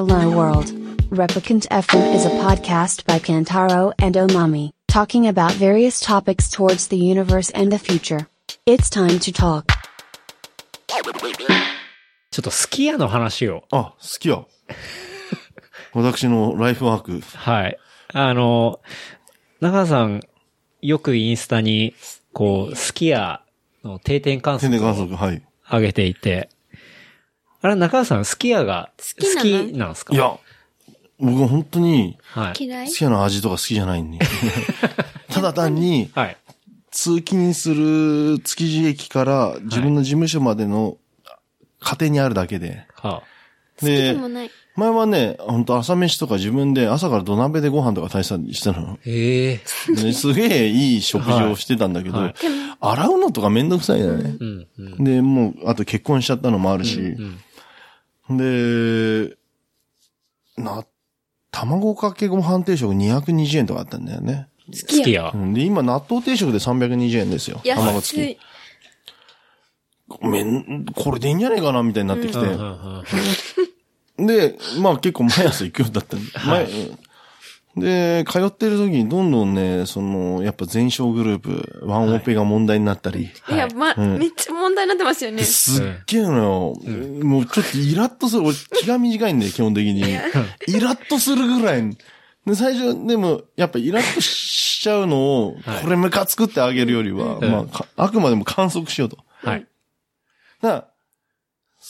Hello World. Replicant FM is a podcast by Kantaro and Omami, talking about various topics towards the universe and the future. It's time to talk. ちょっとスキヤの話を。あ、好きや。私のライフワーク。はい。あの、中田さん、よくインスタに、こう、スキヤの定点観天測を然観測、はい。上げていて、あれ、中田さん、スキヤが好きなの？きなんですか？いや、僕本当に、はい。嫌い？好きな味とか好きじゃないんで。ただ単に、はい。通勤する築地駅から自分の事務所までの家庭にあるだけで。は好きで。前はね、本当朝飯とか自分で朝から土鍋でご飯とか炊いてたりしたの。ええですげえいい食事をしてたんだけど、はい洗うのとかめんどくさいよね。うん、うん。で、もう、あと結婚しちゃったのもあるし、うん。で、な、卵かけご飯定食220円とかあったんだよね。好きや。で、今納豆定食で320円ですよ。卵安付いき。。めん、これでいいんじゃねえかなみたいになってきて。うんで、まあ結構毎朝行くようだったんで。はい前うんで、通ってる時にどんどんね、その、やっぱ全商グループ、ワンオペが問題になったり。いや、ま、うんめっちゃ問題になってますよねで。すっげえのよ。もうちょっとイラッとする。俺気が短いんだよ、基本的に。イラッとするぐらい。で、最初、でも、やっぱイラッとしちゃうのを、はいこれムカつくってあげるよりは、うんまあか、あくまでも観測しようと。はい。だから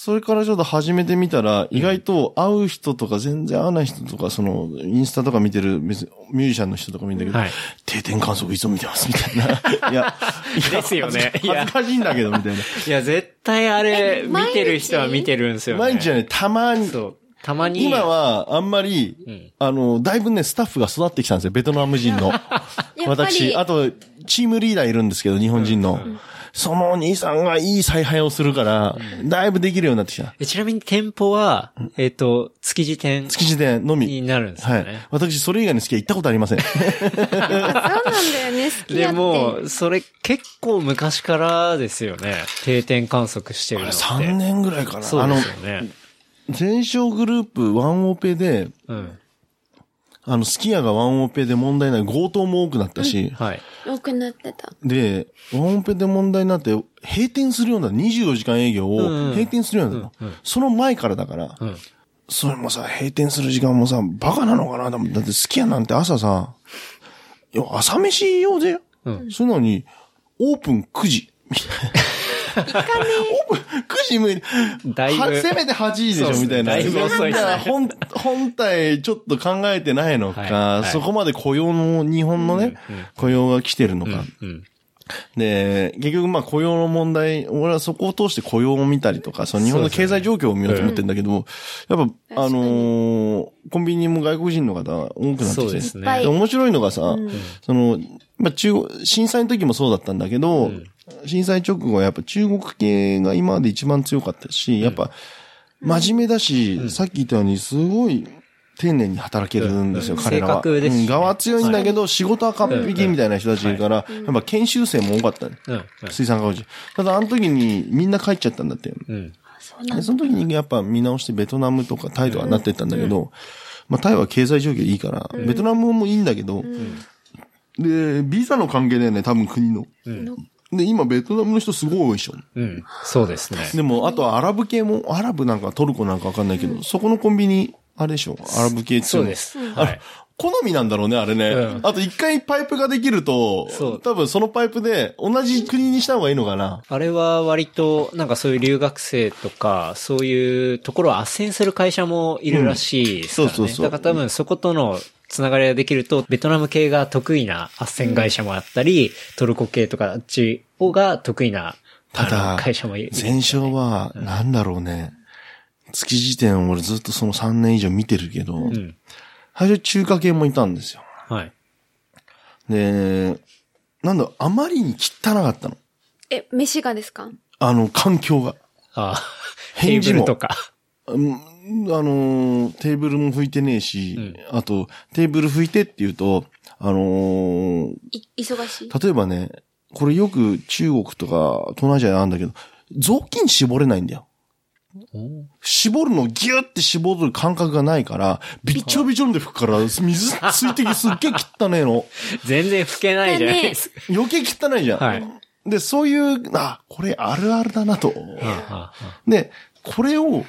それからちょっと始めてみたら、意外と会う人とか全然会わない人とか、その、インスタとか見てる、別にミュージシャンの人とか見るんだけど、はい。定点観測いつも見てます、みたいな。いや、いやですよねいや恥ずかしいんだけど、みたいな。いや、絶対あれ、え見てる人は見てるんですよね。毎日はね、たまに、そう。たまに。今は、あんまり、んあの、だいぶね、スタッフが育ってきたんですよ、ベトナム人の。私、りあと、チームリーダーいるんですけど、日本人の。そのお兄さんがいい采配をするから、だいぶできるようになってきた。えちなみに店舗は、えっ、と、築地店築地店のみ。になるんですよはいね。。私、それ以外の好きは行ったことありません。そうなんだよね、好きでやって。も、それ結構昔からですよね。定点観測してるのって。3年ぐらいかな。そうあのです、よね。全商グループワンオペで、うん。あの、スキヤがワンオペで問題ない強盗も多くなったし、はい。多くなってた。で、ワンオペで問題になって、閉店するような24時間営業をうん閉店するようになったの。その前からだから、うん。それもさ、閉店する時間もさ、バカなのかなと思ってだってスキヤなんて朝さ、いや朝飯用で、うんそういうのに、オープン9時。オープン9時無理。だいぶはせめて8時でしょ、みたいな。だいぶ遅い本、本体ちょっと考えてないのか、はいはい。そこまで雇用の、日本のね、雇用が来てるのか。うん。で、結局まあ雇用の問題、俺はそこを通して雇用を見たりとか、その日本の経済状況を見ようと思ってるんだけど、やっぱ、あのーコンビニも外国人の方多くなってきてですね。面白いのがさ、その、まあ中国、震災の時もそうだったんだけど、震災直後はやっぱ中国系が今まで一番強かったし、やっぱ、真面目だし、さっき言ったようにすごい丁寧に働けるんですよ、うん。彼らは。ですしね。うん。側は強いんだけど、仕事は完璧みたいな人たちいるから、やっぱ研修生も多かった。ね。うん。水産学校ただあの時にみんな帰っちゃったんだって。うん。そうなんでその時にやっぱ見直してベトナムとかタイとかなってったんだけど、まあタイは経済状況いいから、ベトナムもいいんだけど、で、ビザの関係だよね、多分国の。で、今ベトナムの人すごい多いでしょ。うん。そうですね。でも、あとはアラブ系も、アラブなんかトルコなんかわかんないけど、そこのコンビニ、あれでしょ、アラブ系強いそうです。はい。好みなんだろうね、あれね。うんあと一回パイプができると多分そのパイプで同じ国にした方がいいのかな。あれは割と、なんかそういう留学生とか、そういうところを斡旋する会社もいるらしいですからね。うんそうそうそうだから多分そことのつながりができると、ベトナム系が得意な斡旋会社もあったり、トルコ系とかあっちが得意な、ただ会社もいる。前哨は、なんだろうね。築地店俺ずっとその3年以上見てるけど、うん。最初中華系もいたんですよ。はい。で、なんだろう、あまりに汚かったの。え、飯がですか？あの、環境が。ああ、返事もとか。うんあのー、テーブルも拭いてねえし、あと、テーブル拭いてって言うと、あのー、い、忙しい？例えばね、これよく中国とか東南アジアであるんだけど、雑巾絞れないんだよ。絞るのをギュって絞る感覚がないから、びっちょびちょで吹くから、水水滴すっげえ汚ねえの。全然吹けないじゃないですか。余計汚いじゃん。はいで、そういう、あ、これあるあるだなと。はあはあで、これを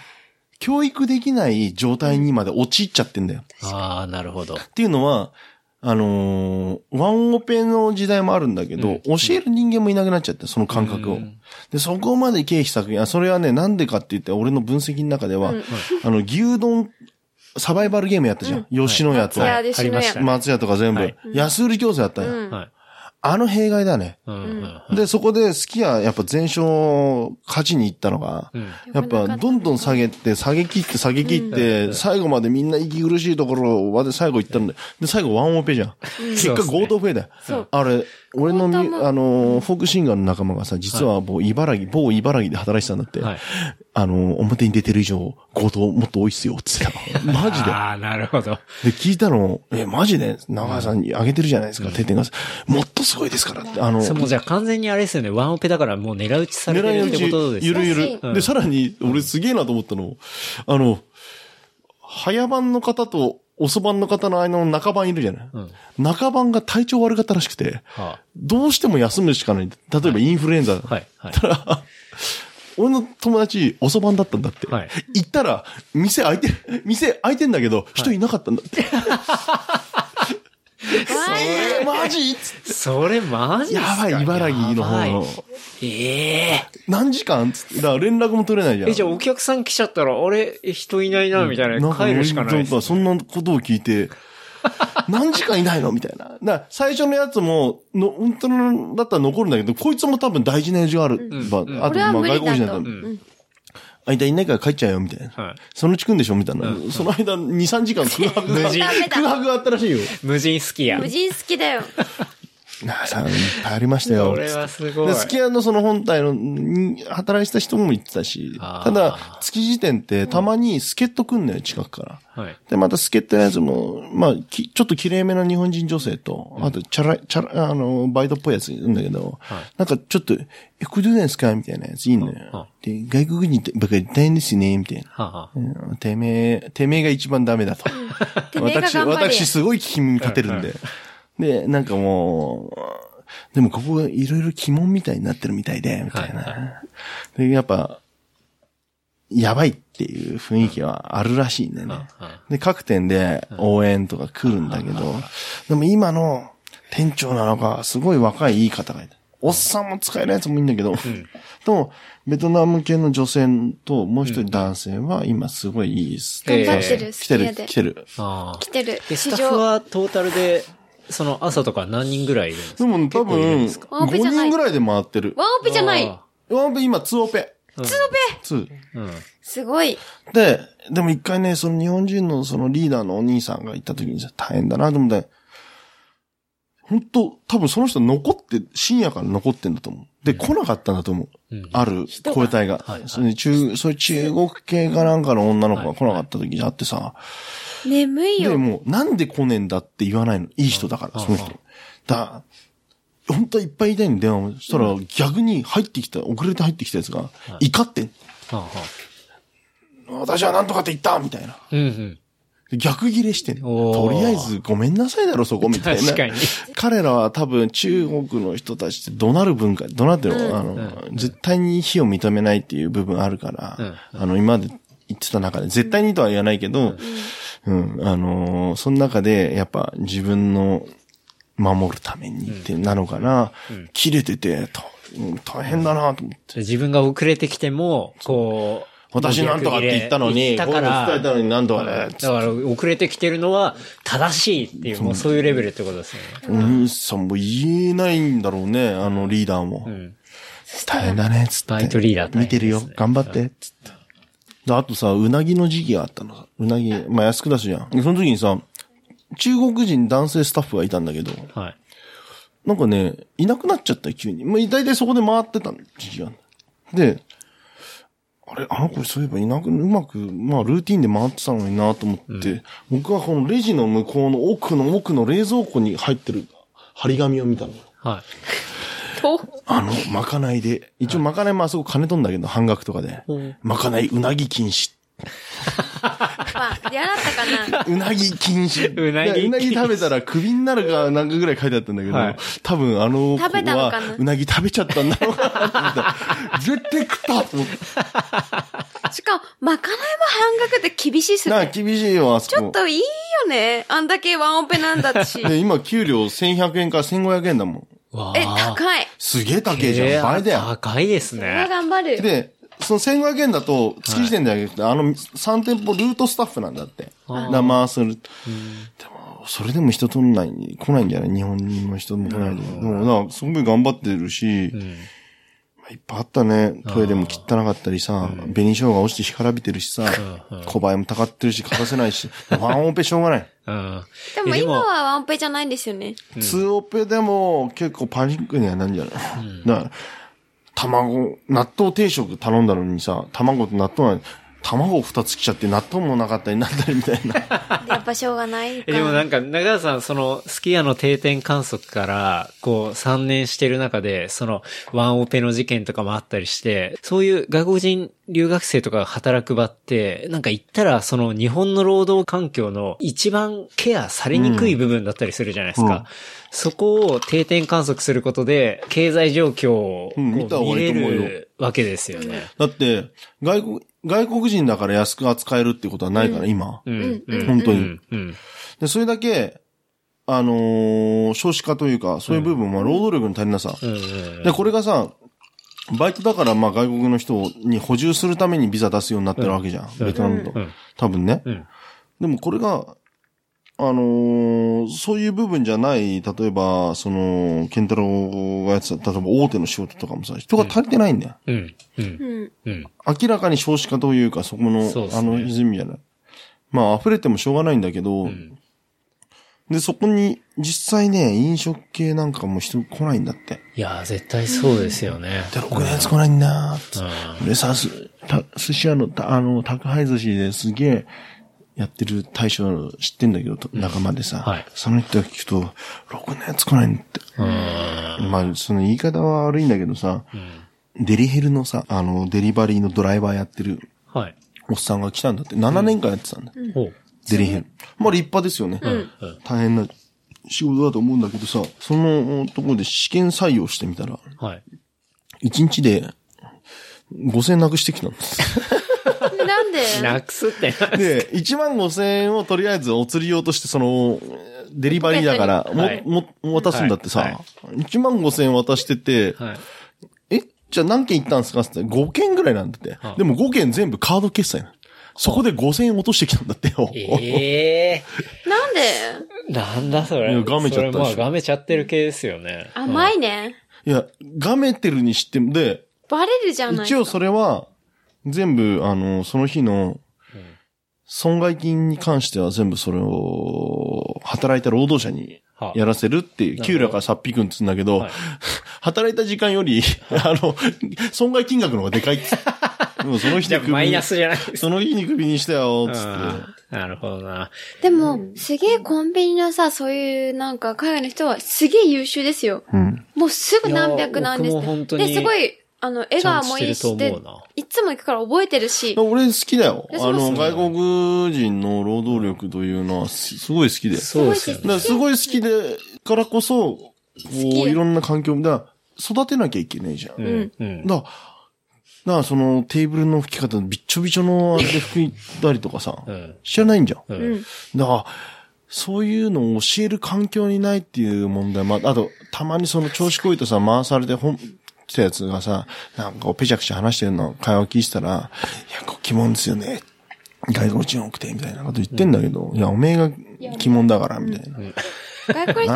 教育できない状態にまで陥っちゃってんだよ。ああ、なるほど。っていうのは、あのーワンオペの時代もあるんだけど、教える人間もいなくなっちゃって、その感覚を。で、そこまで経費削減、あ、それはね、なんでかって言って、俺の分析の中では、あの、牛丼、サバイバルゲームやったじゃん。吉野家と松、屋でしのやありました。松屋とか全部、はい安売り競争やったんや。うんはい。あの弊害だね。で、そこでスキヤ、やっぱ全勝勝ちに行ったのが、うんやっぱどんどん下げて、下げ切って、下げ切って、最後までみんな息苦しいところまで最後行ったんだよ。で、最後ワンオペじゃん。結果強盗フェイだよ。あれ、俺のあの、フォークシンガーの仲間がさ、実はもう茨城、某茨城で働いてたんだって。はいあの、表に出てる以上、強盗もっと多いっすよ、つってた。マジで。ああ、なるほど。で、聞いたの、え、マジで？長谷さんにあげてるじゃないですか、定点が。もっとすごいですからって。あの、それもうじゃあ完全にあれですよね。ワンオペだからもう狙い撃ちされてるってことですゆね。るゆる。うんで、さらに、俺すげえなと思ったの。あの、早番の方と遅番の方の間の中番いるじゃない、中番が体調悪かったらしくて、はどうしても休むしかない。例えばインフルエンザ。あはい。はい。たら、俺の友達、遅番だったんだって。はい行ったら、店開いてる、店開いてんだけど、人いなかったんだって。えー、マジ？それマジっすか？やばい、茨城の方のい。ええ何時間？つって。だから連絡も取れないじゃん。え、じゃあお客さん来ちゃったら、あれ、人いないな、みたいな。帰るしかないですんかそんなことを聞いて、何時間いないの？みたいな。だから最初のやつも、の、本当のだったら残るんだけど、こいつも多分大事な用事がある。まあ、あと、これはまあ無理だと。外国人だったら、うん間いないから帰っちゃうよ、みたいな。はい。そのうち来んでしょみたいな。その間、2、3時間空白が、無人空白があったらしいよ。無人スキヤ。無人好きだよ。なあさん、いっぱいありましたよ。これはすごい。で、スキヤのその本体の、に働いてた人も言ってたし、ただ、築地店ってたまに助っ人来んのよ、近くから。はい。で、また助っ人のやつも、まあ、きちょっと綺麗めな日本人女性と、あと、チャラ、チャラ、あの、バイトっぽいやついるんだけど、なんかちょっと、え、これどうなんですかみたいなやついいのよ。で、外国人ってばっかり大変ですね、みたいな。はあはあうんてめえ、てめえが一番ダメだと。私、私すごい聞き耳立てるんで。で、なんかもう、でもここがいろいろ鬼門みたいになってるみたいで、みたいな。で、やっぱ、やばいっていう雰囲気はあるらしいんだよね。で、各店で応援とか来るんだけど、でも今の店長なのか、すごい若いいい方がいた。おっさんも使えるやつもいいんだけど、と、ベトナム系の女性ともう一人男性は今すごいいいです。えー頑張ってる、来てる、来。てる。来てる。で、スタッフ。はトータルで、その朝とか何人ぐらいいるんですか？でも多分、ですか？ワンオペじ5ゃない人ぐらいで回ってる。ワンオペじゃない。あワンオペ今2オペ。ーツーオペ？2。うん。すごい。で、でも一回ね、その日本人のそのリーダーのお兄さんが行った時にさ、大変だなと思って、本当多分その人残って、深夜から残ってんだと思う。で、来なかったんだと思う。ある声帯が。それで中、そういう中国系かなんかの女の子が来なかった時があってさ、で、眠いよ。もう、なんで来ねえんだって言わないの。いい人だから、その人。だ本当はいっぱいいたいん電話も。そしたら逆に入ってきた、遅れて入ってきたやつが、怒ってん、私はなんとかって言ったみたいな。うんうん。で逆ギレしてんおー。とりあえずごめんなさいだろ、そこ、みたいな。確かに。彼らは多分中国の人たちって怒鳴る文化、怒鳴ってるの、あの、絶対に非を認めないっていう部分あるから、あの、今まで言ってた中で、絶対にとは言わないけど、うん、あのーその中で、やっぱ自分の守るためにってなのかな、切れてて、とうん大変だなと思って。自分が遅れてきても、こう、私なんとかって言ったのに、だかこういうの伝えたら、のになんとかね、だから遅れてきてるのは正しいっていう、もうそういうレベルってことですよね。お兄さんも言えないんだろうね、あのリーダーも。大変だね、つって。バイトリーダー大変見てるよ。頑張って、つって。であとさ、うなぎの時期があったのさ。うなぎ、まあ安く出すじゃん。でその時にさ、中国人男性スタッフがいたんだけど、はい。なんかね、いなくなっちゃったよ、急に。まあ、大体そこで回ってた時期が。で、あれ、あの子そういえばいなく、うまく、まあ、ルーティンで回ってたのになと思って、僕はこのレジの向こうの奥の奥の冷蔵庫に入ってる張り紙を見たの。はい。と、あの、まかないで、一応まかないもあそこ金取んだけど、半額とかで。まかないうなぎ禁止。まあ、嫌だったかな。うなぎ禁止。うなぎ禁止うなぎ食べたらクビになるかなんかぐらい書いてあったんだけど、はい多分あの子食べたのはかなうなぎ食べちゃったんだろうなと思った。絶対食ったと思って。しかも、まかないも半額って厳しいっすね。厳しいよ、あそこ。ちょっといいよね。あんだけワンオペなんだし。で、今、給料1100円から1500円だもん。わえ、あ高い。すげえ高えじゃん。倍だよ。高いですこれはね。頑張る。で、その1500円だと、月時点であげて、あの、3店舗ルートスタッフなんだって。だ回する。でも、それでも人取んない、来ないんじゃない？日本人の人も来ないで。でも、だからすごい頑張ってるし、まあいっぱいあったね。トイレも汚かったりさ、紅生姜落ちて干からびてるしさ、小林もたかってるし、欠かせないし、ワンオペしょうがない。うん。でもえ今はワンオペじゃないんですよね。ツーオペでも結構パニックにはなんじゃない、だから、卵、納豆定食頼んだのにさ、卵と納豆なん卵二つ来ちゃって納豆もなかったりなんだりみたいな。やっぱしょうがないでもなんか、長川さん、その、スキヤの定点観測から、こう、3年してる中で、その、ワンオペの事件とかもあったりして、そういう外国人留学生とかが働く場って、なんか言ったら、その、日本の労働環境の一番ケアされにくい部分だったりするじゃないですか。うんそこを定点観測することで、経済状況を見れるわけですよね。だって、外国、外国人だから安く扱えるってことはないから、今。うん。うん。本当にうん。うん。で、それだけ、あのー少子化というか、そういう部分は労働力の足りなさ。うんうん。で、これがさ、バイトだから、まあ外国の人に補充するためにビザ出すようになってるわけじゃん。ベトナムと。うん多分ね。うんでもこれが、あのーそういう部分じゃない、例えば、その、ケンタロウがやってた、例えば大手の仕事とかもさ、人が足りてないんだよ。うん。うん。うん。うん。明らかに少子化というか、そこの、そうですねあの泉じゃない。まあ、溢れてもしょうがないんだけど、んで、そこに、実際ね、飲食系なんかも人来ないんだって。いやー、絶対そうですよね。で、6年来ないんだーうん。でさ、す、た、寿司屋の、たあの、宅配寿司ですげえ、やってる大将知ってんだけど、と仲間でさ、はいその人が聞くと、6年来ないんって。まあ、その言い方は悪いんだけどさ、デリヘルのさ、あの、デリバリーのドライバーやってるはい。おっさんが来たんだって、7年間やってたんだ。ほう。デリヘル。まあ立派ですよね。大変な仕事だと思うんだけどさ、そのところで試験採用してみたら、はい。1日で5000円なくしてきたんです。でなくすってな。で、1万5000円をとりあえずお釣り用として、その、デリバリーだから、も、はいも、渡すんだってさ、はいは1万5000円渡してて、はい。え、じゃあ何件行ったんですかって言って5件ぐらいなんだって。はいでも5件全部カード決済なのそこで5000円落としてきたんだってよ。ええ なんで？ー。なんだそれ。いやガメちゃったでしょそれまあ、ガメちゃってる系ですよね。甘いね。いや、がめてるにしても、で、バレるじゃない一応それは、全部、あの、その日の、損害金に関しては全部それを、働いた労働者にはあやらせるっていう、給料からさっぴくんって言うんだけど、はい働いた時間より、あの、損害金額の方がでかいっつって。その日に首マイナスじゃないその日に首にしたよ、つって。うんなるほどな。でも、すげえコンビニのさ、そういうなんか海外の人はすげえ優秀ですよ。うん。もうすぐ何百なんですいや僕も本当にで、すごい、あの、笑顔もいいし、でとしてると思うな、いつも行くから覚えてるし、俺好きだよ。あの、外国人の労働力というのはすすごい好きで。そうですよね。だからすごい好きで、からこそ、こう、きいろんな環境だ育てなきゃいけないじゃん。うん。うん。だから、だからそのテーブルの拭き方、びっちょびちょのあれで拭いたりとかさ、うん。知らないんじゃん。う。うんん。だから、そういうのを教える環境にないっていう問題もあ、あと、たまにその調子こいてさ、回されてほん、来たやつがさ、なんかこうペチャクチャ話してるの、会話聞いてたら、いや、こう疑問ですよね。外国人多くて、みたいなこと言ってんだけど、いや、おめえが疑問だから、みたいな。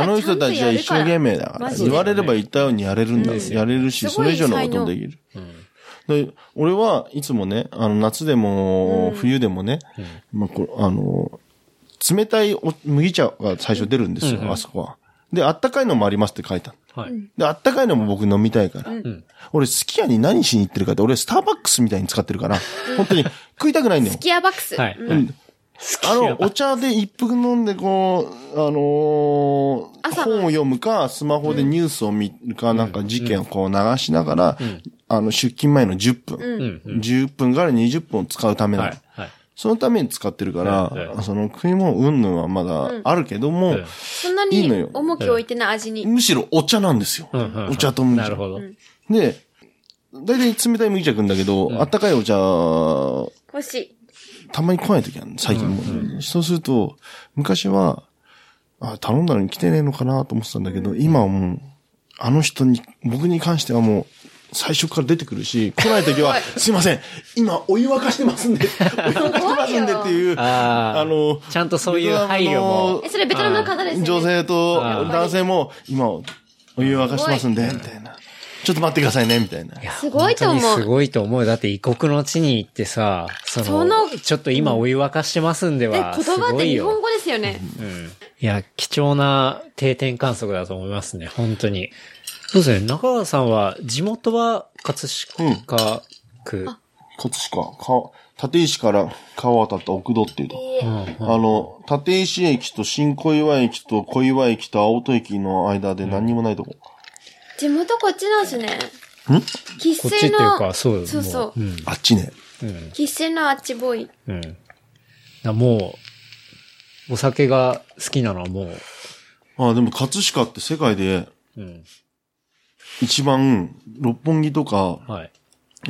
あの人たちは一生懸命だから。言われれば言ったようにやれるんだ。やれるし、それ以上のこともできる。で、俺はいつもね、あの、夏でも、冬でもね、まあ、こうあの、冷たいお麦茶が最初出るんですよ、あそこは。で、あったかいのもありますって書いたの。はい。で、あったかいのも僕飲みたいから。俺、すき家に何しに行ってるかって、俺、スターバックスみたいに使ってるから、本当に食いたくないんだよス。キアバックス。はい。うんあの、お茶で一服飲んで、こう、あのー本を読むか、スマホでニュースを見るか、なんか事件をこう流しながら、あの、出勤前の10分、うんうん。10分から20分を使うためなの。はい。はい。そのために使ってるから、ええその食い物うんぬんはまだあるけども、ええそんないに重きを置いてない味に。むしろお茶なんですよ。うんうんうんお茶と麦茶。なるほど。で、大体冷たい麦茶くんだけど、あったかいお茶、欲しい。たまに来ない時あるの最近も。そうすると、昔は、あ、頼んだのに来てねえのかなと思ってたんだけど、今はもう、あの人に、僕に関してはもう、最初から出てくるし、来ない時は、すいません、今お湯沸かしてますんで、お湯沸かしてますんでっていう、あの、ちゃんとそういう配慮も。え、それベトナムの方ですよね。女性と男性も、今、お湯沸かしてますんで、みたいな。ちょっと待ってくださいね、みたいな。いやすごいと思うすごいと思う。だって異国の地に行ってさ、その、そのちょっと今お湯沸かしてますんでえ、は、言す葉って日。本語ですよね。うん。いや、貴重な定点観測だと思いますね、本当に。そうですね、中川さんは、地元は葛飾区。葛飾、か、立石から川渡った奥戸っていうと。うんあの、立石駅と新小岩駅と小岩駅と青戸駅の間で何にもないとこ。地元こっちなんですね。ん？喫こっちっていうか、そうそうそうもうん。あっちね。うん。喫水のあっちボーイ。うん。だもう、お酒が好きなのはもう、あでも葛飾って世界でうん。一番、六本木とか、はい。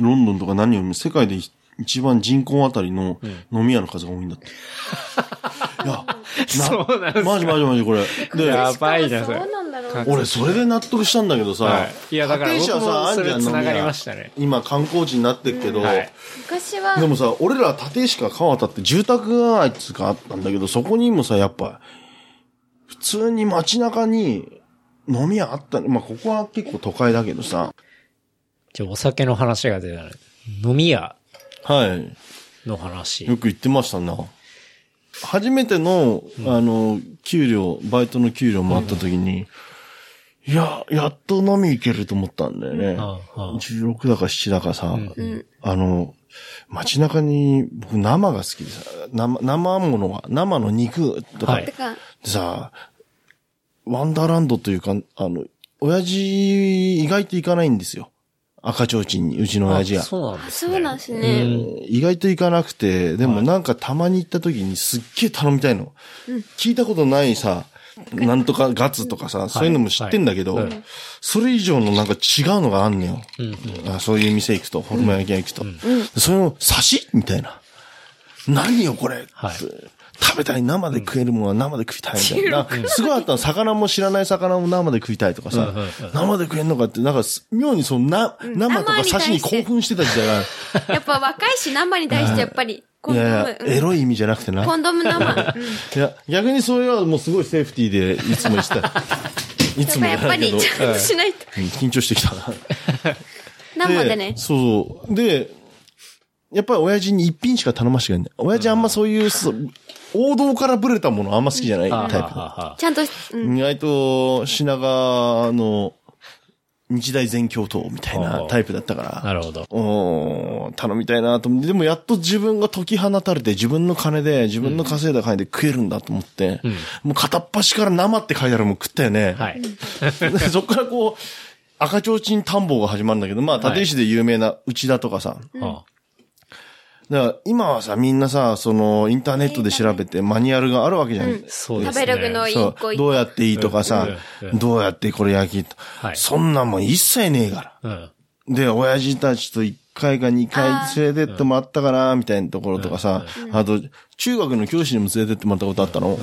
ロンドンとか何よりも世界で一番人口あたりの飲み屋の数が多いんだって。いや、そうなんですかマジマジマジこれ。で、やばいなそれなんだろう。俺それで納得したんだけどさ、はい。いや、だからたね。今観光地になってるけど、はい。昔は、でもさ、俺ら立石か川渡って住宅街っつうかあったんだけど、そこにもさ、やっぱ、普通に街中に飲み屋あったの？まあ、ここは結構都会だけどさ。じゃあお酒の話が出たね。飲み屋はい。の話。よく言ってましたな。初めての、あの、給料、バイトの給料もあった時に、いや、やっと飲み行けると思ったんだよね。ああ16だか7だかさ、うん。あの、街中に僕生が好きでさ、生、生ものが、生の肉とか、はいてか、でさ、ワンダーランドというか、あの、親父意外と行かないんですよ。赤ちょうちんに、うちの親父が。あそうなんですね。そうなんですうね。ん意外と行かなくて、でもなんかたまに行った時にすっげえ頼みたいの。聞いたことないさ、なんとかガツとかさ、そういうのも知ってんだけど、はいはいそれ以上のなんか違うのがあんのよ。うんあそういう店行くと、ホルモン焼き屋行くと。それの、刺しみたいな。何よこれ、はい食べたい、生で食えるものは生で食いたいみたいな。すごいあったの。魚も知らない魚も生で食いたいとかさ生で食えんのかって、なんかす、妙にそのな、生とか刺しに興奮してた時代がある。やっぱ若いし生に対してやっぱり、コンドいやエロい意味じゃなくてな。コンドーム生。うんいや、逆にそれはもうすごいセーフティーでいつもした。いつもやっぱりちゃんとしないと。うん緊張してきたな。生でね。そうそう。で、やっぱり親父に一品しか頼ましてくれない。親父あんまそういう王道からブレたものあんま好きじゃないはあタイプ。ちゃんと、うん。意外と品川の日大全教頭みたいなタイプだったから。なるほど。おー頼みたいなと思って、でもやっと自分が解き放たれて、自分の金で、自分の稼いだ金で食えるんだと思って、もう片っ端から生って書いてあるもん食ったよね。はい。で そっからこう、赤ちょうちん田んぼが始まるんだけど、まあ、立石で有名な内田とかさ。はだから今はさ、みんなさ、その、インターネットで調べてマニュアルがあるわけじゃん。あそうですね。食べログのそう一個一どうやっていいとかさどうやってこれ焼きと、はいそんなんもん一切ねえから。うん。で、親父たちと1回か2回連れてってもらったかな、みたいなところとかさ、あと、中学の教師にも連れてってもらったことあったの。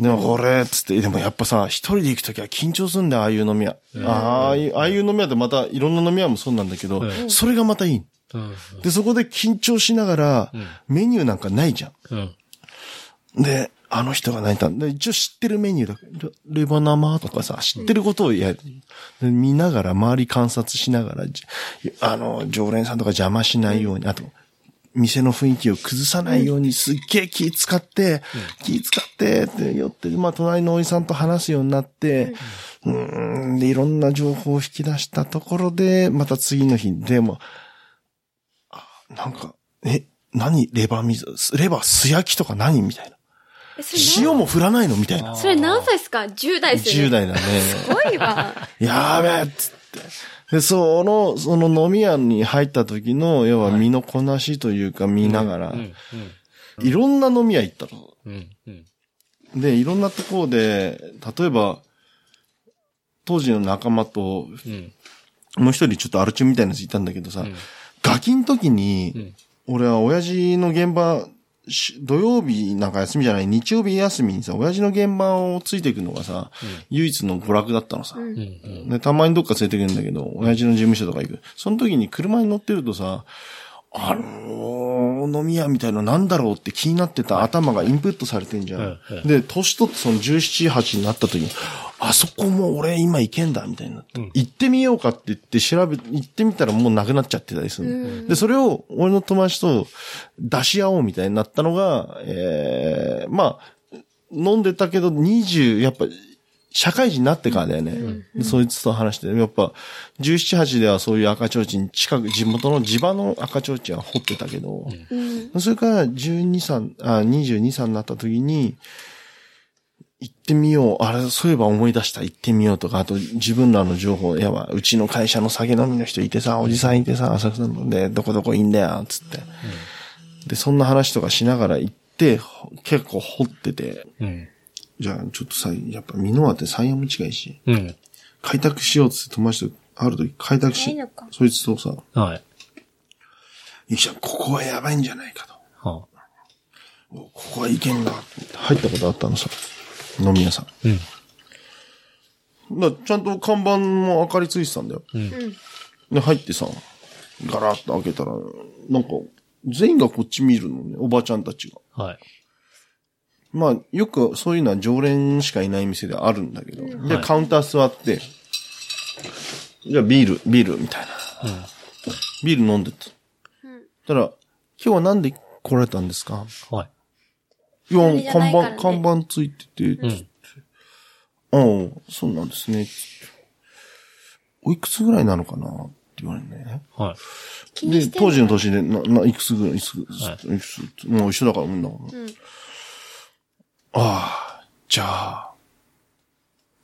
でもこれ、つって、でもやっぱさ、一人で行くときは緊張すんだよ、ああいう飲み屋。ああいう、ああいう飲み屋ってまた、いろんな飲み屋もそうなんだけど、それがまたいい。うん。で、そこで緊張しながら、メニューなんかないじゃん。うん。で、あの人が泣いたんで、一応知ってるメニューだ。レレバ生とかさ、知ってることをやる。で見ながら、周り観察しながら、じあの、常連さんとか邪魔しないように、あと、店の雰囲気を崩さないように、すっげえ気使って、気使って、って寄って、まあ、隣のおじさんと話すようになって、うーん、で、いろんな情報を引き出したところで、また次の日、でも、あ、なんか、え、何？レバー水、レバー素焼きとか何みたいな。塩も振らないのみたいな。それ何歳ですか ?10 代ですよ10ね。代だね。すごいわ。やべえっつって。で、その、その飲み屋に入った時の、要は身のこなしというか見ながら、うん。いろんな飲み屋行ったの。うん。うん。で、いろんなところで、例えば、当時の仲間と、うん。もう一人ちょっとアルチューみたいなやついたんだけどさ、んガキの時に、ん俺は親父の現場、し土曜日なんか休みじゃない、日曜日休みにさ、親父の現場をついていくのがさ、唯一の娯楽だったのさ。うん。うん。で、たまにどっか連れてくるんだけど、親父の事務所とか行く。その時に車に乗ってるとさ、あのー飲み屋みたいななんだろうって気になってた頭がインプットされてんじゃん。うんうんで、年取ってその17、8になった時に、あそこもう俺今行けんだ、みたいにな。って、行ってみようかって言って調べ、行ってみたらもうなくなっちゃってたりするの、で、それを俺の友達と出し合おうみたいになったのが、えー、まあ、飲んでたけど20、やっぱ、社会人になってからだよね。でそいつと話して、やっぱ、17、8ではそういう赤ちょうちん、近く、地元の地場の赤ちょうちんは掘ってたけど、うん。それから12、3、あ、22、3になった時に、行ってみよう。あれ、そういえば思い出した。行ってみようとか、あと自分らの情報、やば、うちの会社の酒飲みの人いてさ、おじさんいてさ、浅草ので、どこどこいいんだよ、つって。で、そんな話とかしながら行って、ほ結構掘ってて、うん。じゃあちょっとさ、やっぱ美濃和って山陽も近いし、うん。開拓しようっつって友達と、ある時開拓しいいのか、そいつとさ、はい。ゆきちゃん、ここはやばいんじゃないかと。はここはいけんなって言って入ったことあったのさ。飲み屋さん。うん。だからちゃんと看板も明かりついてたんだよ。で、入ってさ、ガラッと開けたら、なんか、全員がこっち見るのね、おばちゃんたちが。はい。まあ、よくそういうのは常連しかいない店であるんだけど。で、はいカウンター座って、じゃあビール、ビールみたいな。ビール飲んでた。たら、今日はなんで来られたんですか？はい。いや、一人じゃな看いからね板、看板ついてて、うん。ああ、そうなんですね。おいくつぐらいなのかな？って言われるね。はい。で、気にして当時の年で、な、な、いくつぐらい、いくつ、はいいくつ、もう一緒だから、うんだから。んああ、じゃあ、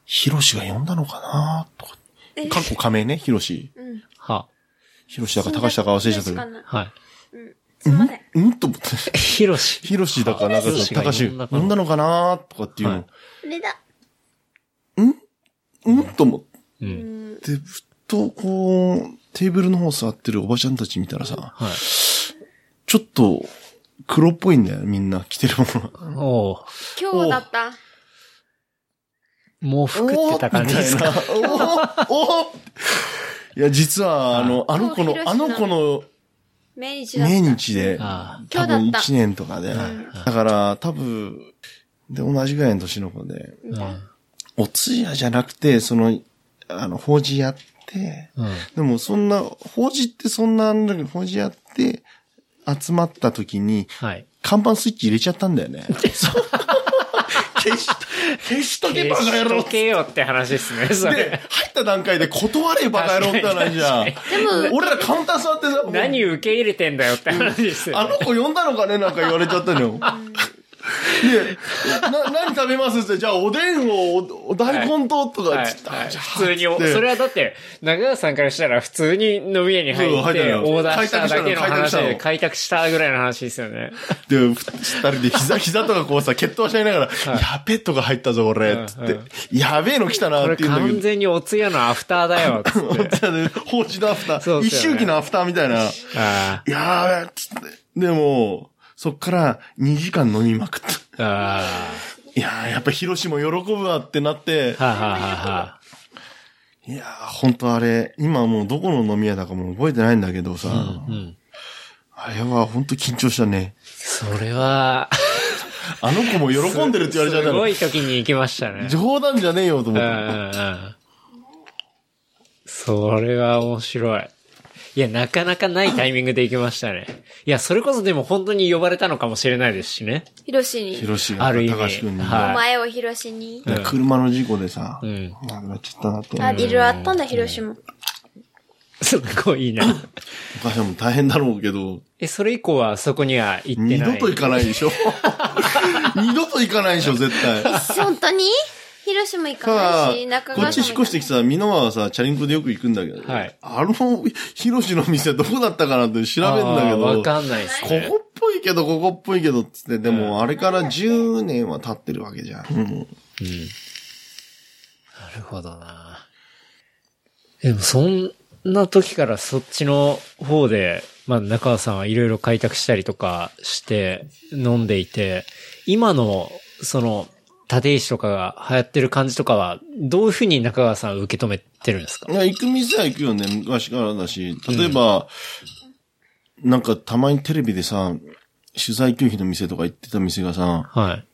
ヒロシが呼んだのかなとか。かっこ仮名ね、ヒロシ。うん。は。ヒロシだか高橋だか忘れちゃったけど。はい。すいません。うんと思って。ヒロシ。ヒロシだかなんかさ、ヒロシが高橋呼んだかな呼んだのかなとかっていうの。はいこれだ。うん？と思って。うん。で、ふっとこう、テーブルの方座ってるおばちゃんたち見たらさ、はい。ちょっと黒っぽいんだよ、みんな着てるものが。おお今日だった。もう服ってた感じですか？おーおー いや、実は、あの、あの子のあの子の命日だった。命日で、あ多分今日だった1年とかで。だから、多分、で、同じぐらいの年の子で。お通夜じゃなくて、その、あの、法事やって、うん。でもそんな、法事ってそんな、あんだけど法事やって、集まった時に、はい。看板スイッチ入れちゃったんだよね。消し、消しとけバカ野郎消しとけよって話ですね、そでれ。、入った段階で断れバカ野郎って話じゃん。でも、俺らカウンター座ってさ、何受け入れてんだよって話ですよ。あの子呼んだのかねなんか言われちゃったのよ。で、な、何食べますって、じゃあおでんを、おお大根と、とか普通にそれはだって、中川さんからしたら普通に飲み屋に入って、オーダーしただけの話で、開拓したぐらいの話ですよね。で、二人で膝、膝とかこうさ、決闘し合いながら、やべえとか入ったぞ、俺、つって。やべえの来たな、って言う完。全にお通夜のアフターだよ、つって。放置のアフター。一周期のアフターみたいな。ああ。やべえ、つって。でも、そっから2時間飲みまくった。あいやー、やっぱヒロシも喜ぶわってなってあ。、はあ、はあはあ、いやー、ほんとあれ、今もうどこの飲み屋だかもう覚えてないんだけどさ、うん。あれはほんと緊張したね。それは、あの子も喜んでるって言われちゃったのすごい時に行きましたね。冗談じゃねえよと思うんって。うんうん。それは面白い。いや、なかなかないタイミングで行きましたね。いや、それこそでも本当に呼ばれたのかもしれないですしね。ヒロシに。ヒロシがある意味高橋君に、はいお前をヒロシに。いや車の事故でさ、うん。亡くなっちゃったなって。あ、いろいろあったんだ、ヒロシも。すごいな。かでも大変だろうけど、え、それ以降はそこには行ってない。二度と行かないでしょ 二度と行かないでしょ、絶対。本当に？広島行かないし、中、こっち引っ越してきてさ、美濃はさ、チャリンコでよく行くんだけど、はいあの、ヒロシの店どこだったかなって調べるんだけあーわど、かんないですこね。こっぽいけど、ここっぽいけど、つって、でも、あれから10年は経ってるわけじゃん。うんうん。なるほどな。でも、そんな時からそっちの方で、まあ、中川さんはいろいろ開拓したりとかして飲んでいて、今の、その、立石とかが流行ってる感じとかは、どういうふうに中川さんは受け止めてるんですか？いや、行く店は行くよね、昔からだし。例えば、なんかたまにテレビでさ、取材拒否の店とか行ってた店がさ、はい。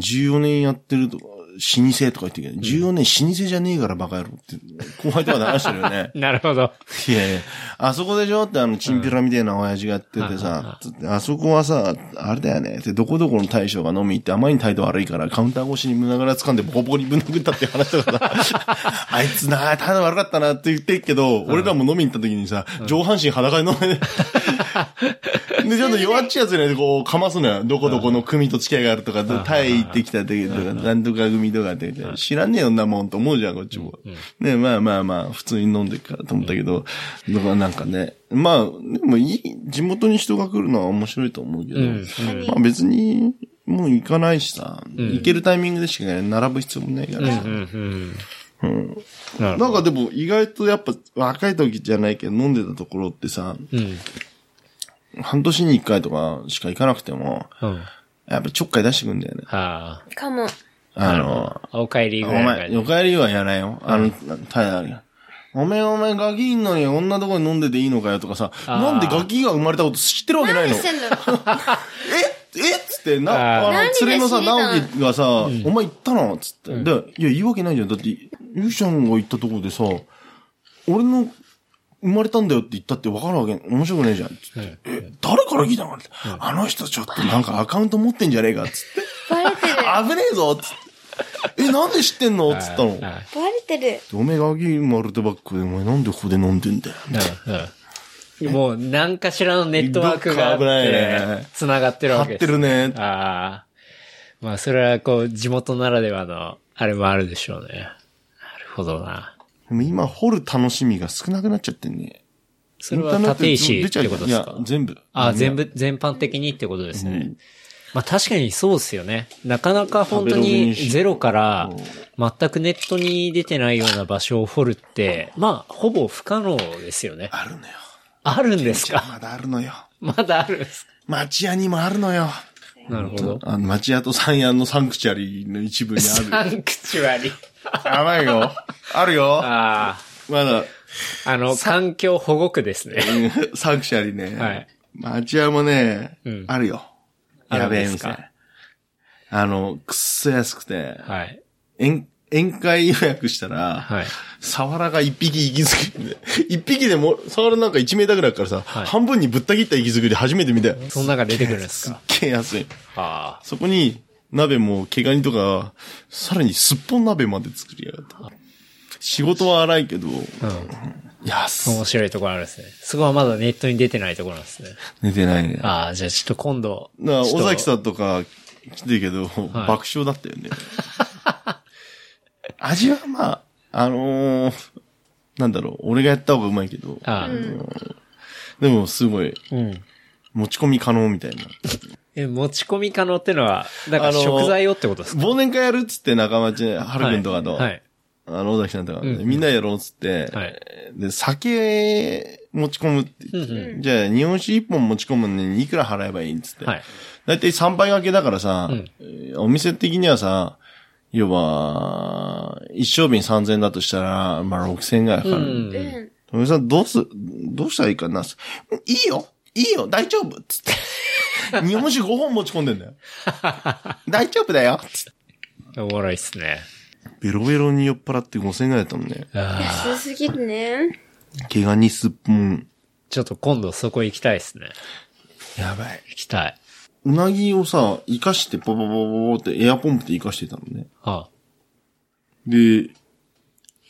14年やってるとか、老舗とか言ってるけど、14年老舗じゃねえからバカ野郎って、後輩とか流してるよね。なるほど。いやいや、あそこでしょ？ってあの、チンピラみたいな親父がやっててさ、つってあそこはさ、あれだよね。って、どこどこの大将が飲み行ってあまりに態度悪いから、カウンター越しに胸ぐら掴んでボコボコにぶん殴ったって話とかさ、あいつな、態度悪かったなって言ってるけど、俺らも飲みに行った時にさ、上半身裸で飲めね。で、ちょっと弱っちいやつね、こう、かますのよ。どこどこの組と付き合いがあるとか、タイ行ってきた時とか、なんとか組とかって、知らねえよんなもんと思うじゃん、こっちも。ね、まあまあまあ、普通に飲んでるからと思ったけど、だからなんかね、まあ、でもいい、地元に人が来るのは面白いと思うけど、うん。まあ別に、もう行かないしさ、行けるタイミングでしか並ぶ必要もないからさ。うん。うん。なんかでも意外とやっぱ若い時じゃないけど飲んでたところってさ、ど。うん。半年に一回とかしか行かなくても、うん。やっぱちょっかい出してくんだよね。あかも。あの、お帰りおぐらいの前、感じお帰りはやらんよ。あの、ただおめえおめえガキいんのに女とこに飲んでていいのかよとかさ、なんでガキが生まれたこと知ってるわけないのええっつって、な、ああの、連れのさ、直樹がさ、お前行ったのつって。で、いや、言うわけないじゃん。だって、ゆうちゃんが行ったところでさ、俺の生まれたんだよって言ったって分かるわけ、面白くないじゃん。つってえ、誰から聞いたのって、あの人ちょっとなんかアカウント持ってんじゃねえか。つって。バレてる。危ねえぞつって。え、なんで知ってんの？つったの？はいバレてる。おめえガキ生まれたばっかで、お前なんでここで飲んでんだよ。うん。もう、何かしらのネットワークがあっどっか危ないてね、繋がってるわけです。てるね。ああ。まあ、それはこう、地元ならではの、あれもあるでしょうね。なるほどな。でも今掘る楽しみが少なくなっちゃってんね。それは立石ってことですか？いや、全部。ああ、全部、全般的にってことですね。まあ確かにそうですよね。なかなか本当にゼロから全くネットに出てないような場所を掘るって、まあほぼ不可能ですよね。あるのよ。あるんですか？まだあるのよ。まだあるんです町屋にもあるのよ。かなるほど。あの、町屋と山屋のサンクチュアリの一部にサある。ンクチュアリ。やばいよ。あるよ。あまだ、あ、あの、環境保護区ですね。うんサンクチュアリね。はい。町屋もねうん、あるよ。あるやべえんか店。あの、くっそ安くて、はい。宴宴会予約したら、はい。サワラが一匹息づくりで、一匹でも、サワラなんか1メーターぐらいからさ、はい半分にぶった切った息づくり初めて見たよ。その中出てくるんですか？すっげえ安い。あそこに、鍋も毛ガニとか、さらにすっぽん鍋まで作りやがった。仕事は荒いけど、あ。うん。安い。面白いところあるんですね。そこはまだネットに出てないところなんですね。寝てないね。ああ、じゃあちょっと今度。ら、ちょっと尾崎さんとか来てるけど、爆笑だったよね。味はまあ、あのーなんだろう、俺がやった方がうまいけど、ああ、でもすごい、うん。持ち込み可能みたいな。え、持ち込み可能ってのは、だから食材をってことですか？忘年会やるっつって仲間ち、はるくんとかと、はい。あの、尾崎さんとか、うんうんみんなやろうっつって、はいで、酒持ち込むって言って、うんじゃあ日本酒一本持ち込むのにいくら払えばいいっつって。はい。だいたい3杯掛けだからさ、うんえーお店的にはさ、要は、一升瓶3000円だとしたら、まあ6000円ぐらいかかる。うんうん。富美さん、どうす、どうしたらいいかな？いいよいいよ大丈夫つって。日本酒5本持ち込んでんだよ。大丈夫だよつって。おもろいっすね。ベロベロに酔っ払って5000円ぐらいだったもんね。安すぎるね。毛ガニすっぽん。ちょっと今度そこ行きたいですね。やばい。行きたい。うなぎをさ、生かしてポポポポポってエアポンプで生かしてたのね。はで、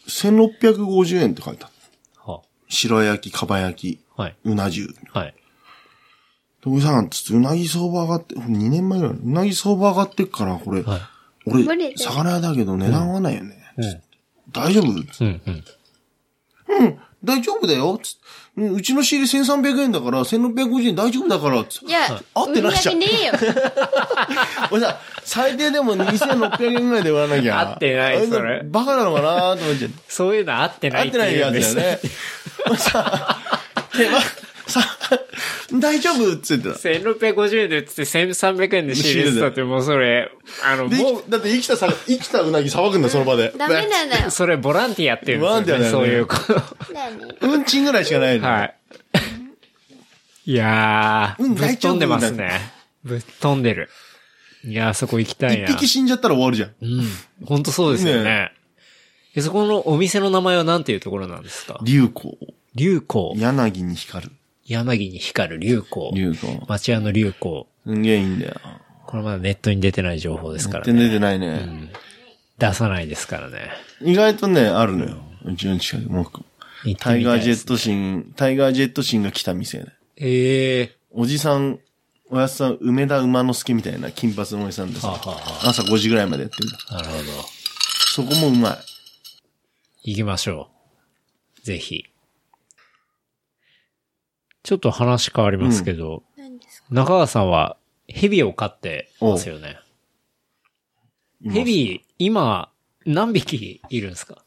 1650円って書いてあった。あ、は白焼き、かば焼き、はい。うな重。はい。で、おじさん、つって、うなぎ相場上がって、2年前ぐらい、うなぎ相場上がってっから、これ、はい。俺、よ魚屋だけど値段合わないよね。うん。大丈夫？うん、うん。うん、大丈夫だよ。つうんうちの仕入れ1300円だから、1650円大丈夫だから、つっていや、合ってないじゃん売り上げねえよ。俺さ、最低でも2600円ぐらいで売らなきゃ。合ってないそれバカなのかなと思っちゃって。そういうの合ってない合ってないやつだよね。俺さ、手間、さ、大丈夫っつってた。1650円で売ってて1300円で仕入れてたってもうそれ、あの、で、もだって生きたさ、生きたうなぎさばくんだ、その場で。ダメなんだよう、。それボランティアっていうんですよ、ね。ボランティアだよねそういうこと。だよんちんぐらいしかないの。はい。いやー、うんぶっ飛んでますね。ぶっ飛んでる。いやー、そこ行きたいな。一匹死んじゃったら終わるじゃん。うん。ほんとそうですよね。ねでそこのお店の名前は何ていうところなんですか？流行。流行。柳に光る。柳に光る流行。流行。町屋の流行。すんげえいいんだよ。これまだネットに出てない情報ですから全然出ね。てないね。出さないですからね。意外とね、あるのよ。うちの近く。もう行ってみたタイガージェットシン、タイガージェットシンが来た店ね。ええおじさん、おやつさん、梅田馬之助みたいな金髪のおじさんでさ、はあはあ朝5時ぐらいまでやってんだ。なるほど。そこもうまい。行きましょう。ぜひ。ちょっと話変わりますけど、何ですか？中川さんは蛇を飼ってますよね。います蛇、今、何匹いるんですか？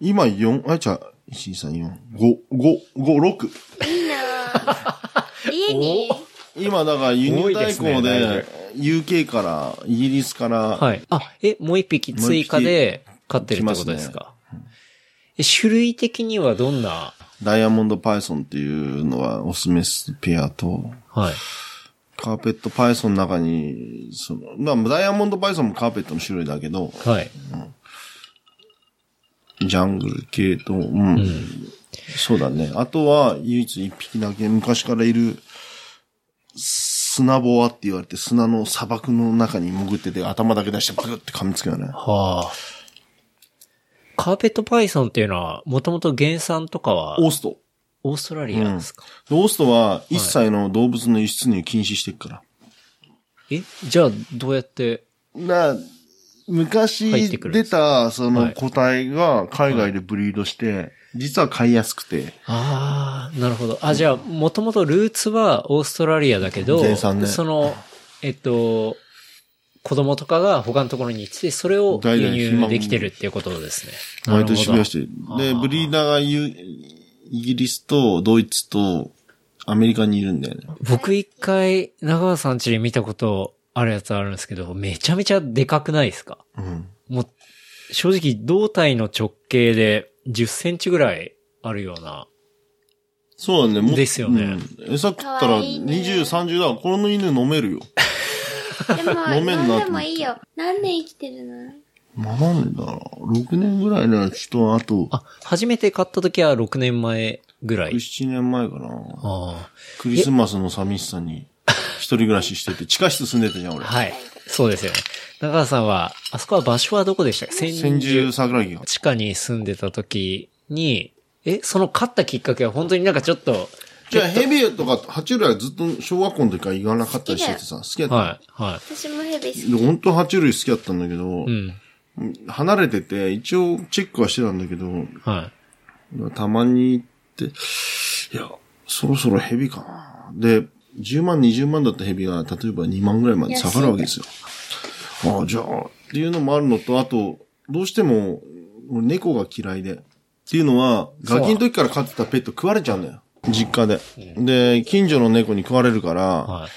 今4、あ、じゃあ、1、2、3、4、5、5、5、6。いいなぁ。家に、今だから輸入代行で UK から、イギリスから、はい。あ、え、もう一匹追加で飼ってるってことですか？え種類的にはどんな、ダイヤモンドパイソンっていうのはオスメスペアと、はい。カーペットパイソンの中に、その、まあ、ダイヤモンドパイソンもカーペットの種類だけど、はい。ジャングル系と、うん。そうだね。あとは、唯一一匹だけ昔からいる、砂ボアって言われて砂の砂漠の中に潜ってて頭だけ出してパクって噛みつくよね。はあ。カーペットパイソンっていうのは、もともと原産とかは、オースト。オーストラリアですか、オーストは一切の動物の輸出入禁止してるから。えじゃあ、どうやって、な、入昔出たそはい。の個体が海外でブリードして、実は飼いやすくて、ああ、なるほど。あ、じゃあ、もともとルーツはオーストラリアだけど、原産ね。その、えっと、子供とかが他のところに行って、それを輸入できてるっていうことですね。毎年増やしてなるで、ブリーダーが言うイギリスとドイツとアメリカにいるんだよね。僕一回、長川さん家で見たことあるやつあるんですけど、めちゃめちゃでかくないですか？うん。もう、正直胴体の直径で10センチぐらいあるような。そうだね。もですよねうん餌食ったからわいいね20、30だから、この犬飲めるよ。でも、飲めんな飲んでもいいよ。何年生きてるの？まあなんだろう。6年ぐらいのやつと、あと、あ、初めて買った時は6年前ぐらい。7年前かな。あクリスマスの寂しさに、一人暮らししてて、地下室住んでたじゃん、俺。あはい。そうですよね。中川さんは、あそこは場所はどこでしたっけ？千千住桜木が。地下に住んでた時に、え、その買ったきっかけは本当になんかちょっと、じゃあ、ヘビとか、爬虫類はずっと小学校の時から言わなかったりしててさ、好きだった。はい、は私もヘビ好き。で、本当爬虫類好きだったんだけど、い。うん。離れてて、一応チェックはしてたんだけど、はい。たまに行って、いや、そろそろヘビかな。で、10万、20万だったヘビが、例えば2万ぐらいまで下がるわけですよ。ああ、じゃあ、っていうのもあるのと、あと、どうしても、俺猫が嫌いで。っていうのは、ガキの時から飼ってたペット食われちゃうんだよ。実家で。で、近所の猫に食われるから、はい。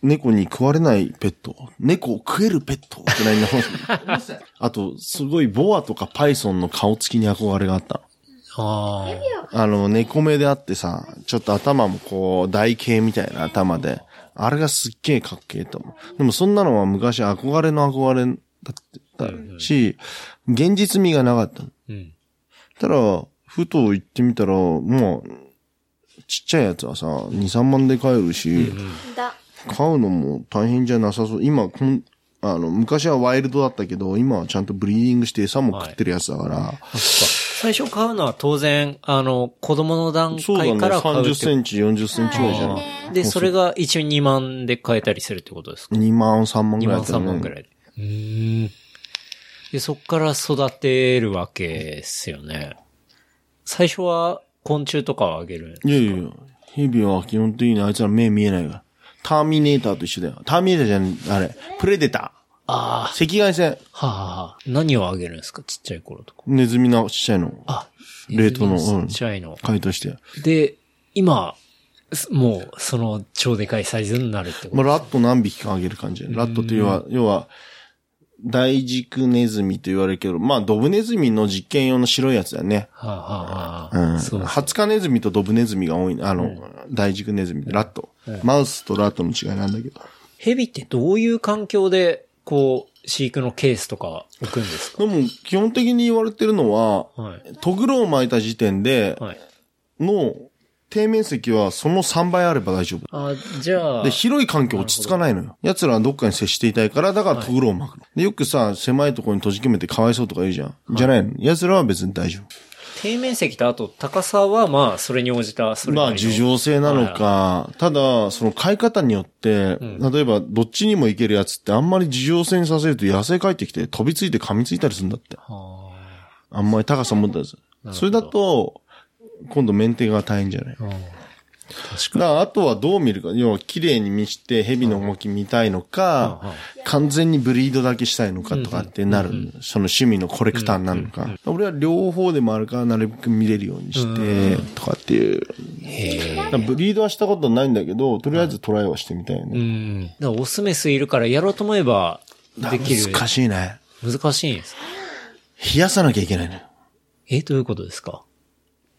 猫に食われないペット。猫を食えるペットって何の あと、すごいボアとかパイソンの顔つきに憧れがあった。ああの、猫目であってさ、ちょっと頭もこう、台形みたいな頭で、あれがすっげえかっけえと思う。でもそんなのは昔憧れの憧れだったし、現実味がなかった。あ。うん。たら、ふと行ってみたら、もう、ちっちゃいやつはさ、2、3万で買えるし、だ。買うのも大変じゃなさそう。今、こんあの、昔はワイルドだったけど、今はちゃんとブリーディングして餌も食ってるやつだから、そっか最初買うのは当然、あの、子供の段そうだね、階から買うって30センチ、40センチぐらいじゃないで、それが一応2万で買えたりするってことですか？2万、3万ぐ2万らいだった3万ぐらいで。うーん。で、そっから育てるわけですよね。最初は昆虫とかをあげる。いやいやいや、ヘビは基本的にあいつら目見えないから。ターミネーターと一緒だよ。ターミネーターじゃん、あれ。プレデタあー。赤外線。あ、はあ、はあ、何をあげるんですか？ちっちゃい頃とか。ネズミのちっちゃいの。あ、冷凍のちうんっちゃいの。解凍して。で、今、すもう、その超でかいサイズになるってことまあ、ラット何匹かあげる感じ。ラットっていうのは、要は、大軸ネズミと言われるけど、まあ、ドブネズミの実験用の白いやつだよね。はあ、はあ、はあ。うん。そうハツカネズミとドブネズミが多い。あの、大軸ネズミ、ラット。マウスとラットの違いなんだけど。ヘビってどういう環境で、こう、飼育のケースとか置くんですか？でも、基本的に言われてるのは、はい。トグロを巻いた時点で、はい。の、底面積はその3倍あれば大丈夫。あ、じゃあ、で、広い環境落ち着かないのよ。奴らはどっかに接していたいから、だからトグロを巻くの。で、よくさ、狭いところに閉じ込めてかわいそうとか言うじゃん。じゃないの？奴らは別に大丈底面積とあと高さはまあ、それに応じた、そ夫。まあ、樹状性なのか、ただ、その飼い方によって、例えば、どっちにも行けるやつってあんまり樹状性にさせると野生帰ってきて飛びついて噛みついたりするんだって。はあんまり高さ持ったやつ。それだと、今度メンテが大変じゃない？あうんだから、あとはどう見るか？要は、綺麗に見して、蛇の動き見たいのか、完全にブリードだけしたいのかとかってなる。その趣味のコレクターになるのか。俺は両方でもあるから、なるべく見れるようにして、とかっていう。ブリードはしたことないんだけど、とりあえずトライはしてみたいようね。ん。だからオスメスいるからやろうと思えば、できる。難しいね。難しいんです。冷やさなきゃいけないのよ。え、どういうことですか？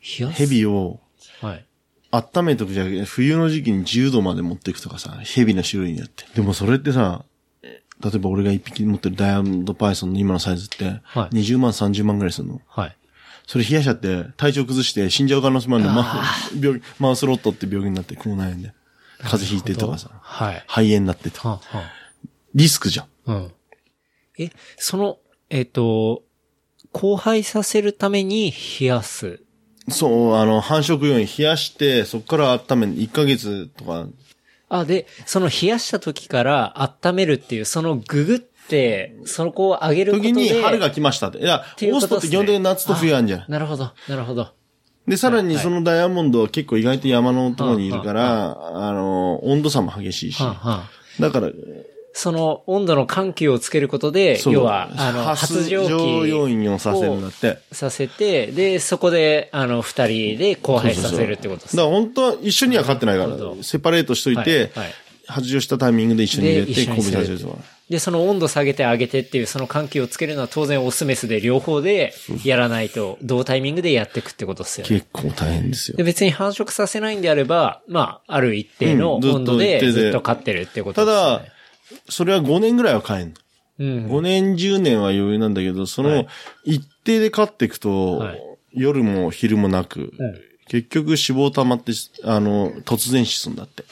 蛇をはい。温めとくじゃなくて、冬の時期に10度まで持っていくとかさ、蛇の種類によって。でもそれってさ、例えば俺が一匹持ってるダイヤモンドパイソンの今のサイズって、はい20万、30万ぐらいするの。はい。それ冷やしちゃって、体調崩して死んじゃう可能性もあるんで、マ病気マウスロットって病気になってこう悩んで。風邪ひいてとかさ、はい。肺炎になってとか。はあ、はリスクじゃん。あ、うん。え、その、えっ、と、交配させるために冷やす。そう、あの、繁殖用に冷やして、そこから温める、1ヶ月とか、あ、で、その冷やした時から温めるっていう、そのググって、そこを上げることで。時に春が来ましたって。いや、ていうオーストって基本的に夏と冬あるんじゃん。なるほど、なるほど。で、さらにそのダイヤモンドは結構意外と山のところにいるから、あの、温度差も激しいし。だから、その温度の緩急をつけることで、要は、あの、発情期要因をさせるんだって。させて、で、そこで、あの、二人で交配させるってことですだから本当は一緒には飼ってないからセパレートしといて、はいはい発情したタイミングで一緒に入れて、交尾させるとか。で、その温度下げて上げてっていう、その緩急をつけるのは当然オスメスで両方でやらないと、同タイミングでやっていくってことですよね。結構大変ですよで、。別に繁殖させないんであれば、まあ、ある一定の温度でずっと飼ってるってことたですよね。だ、それは5年ぐらいは飼えんの。うん。5年、10年は余裕なんだけど、そのはい、一定で飼っていくとはい、夜も昼もなくうん、結局脂肪溜まって、あの、突然死すんだって。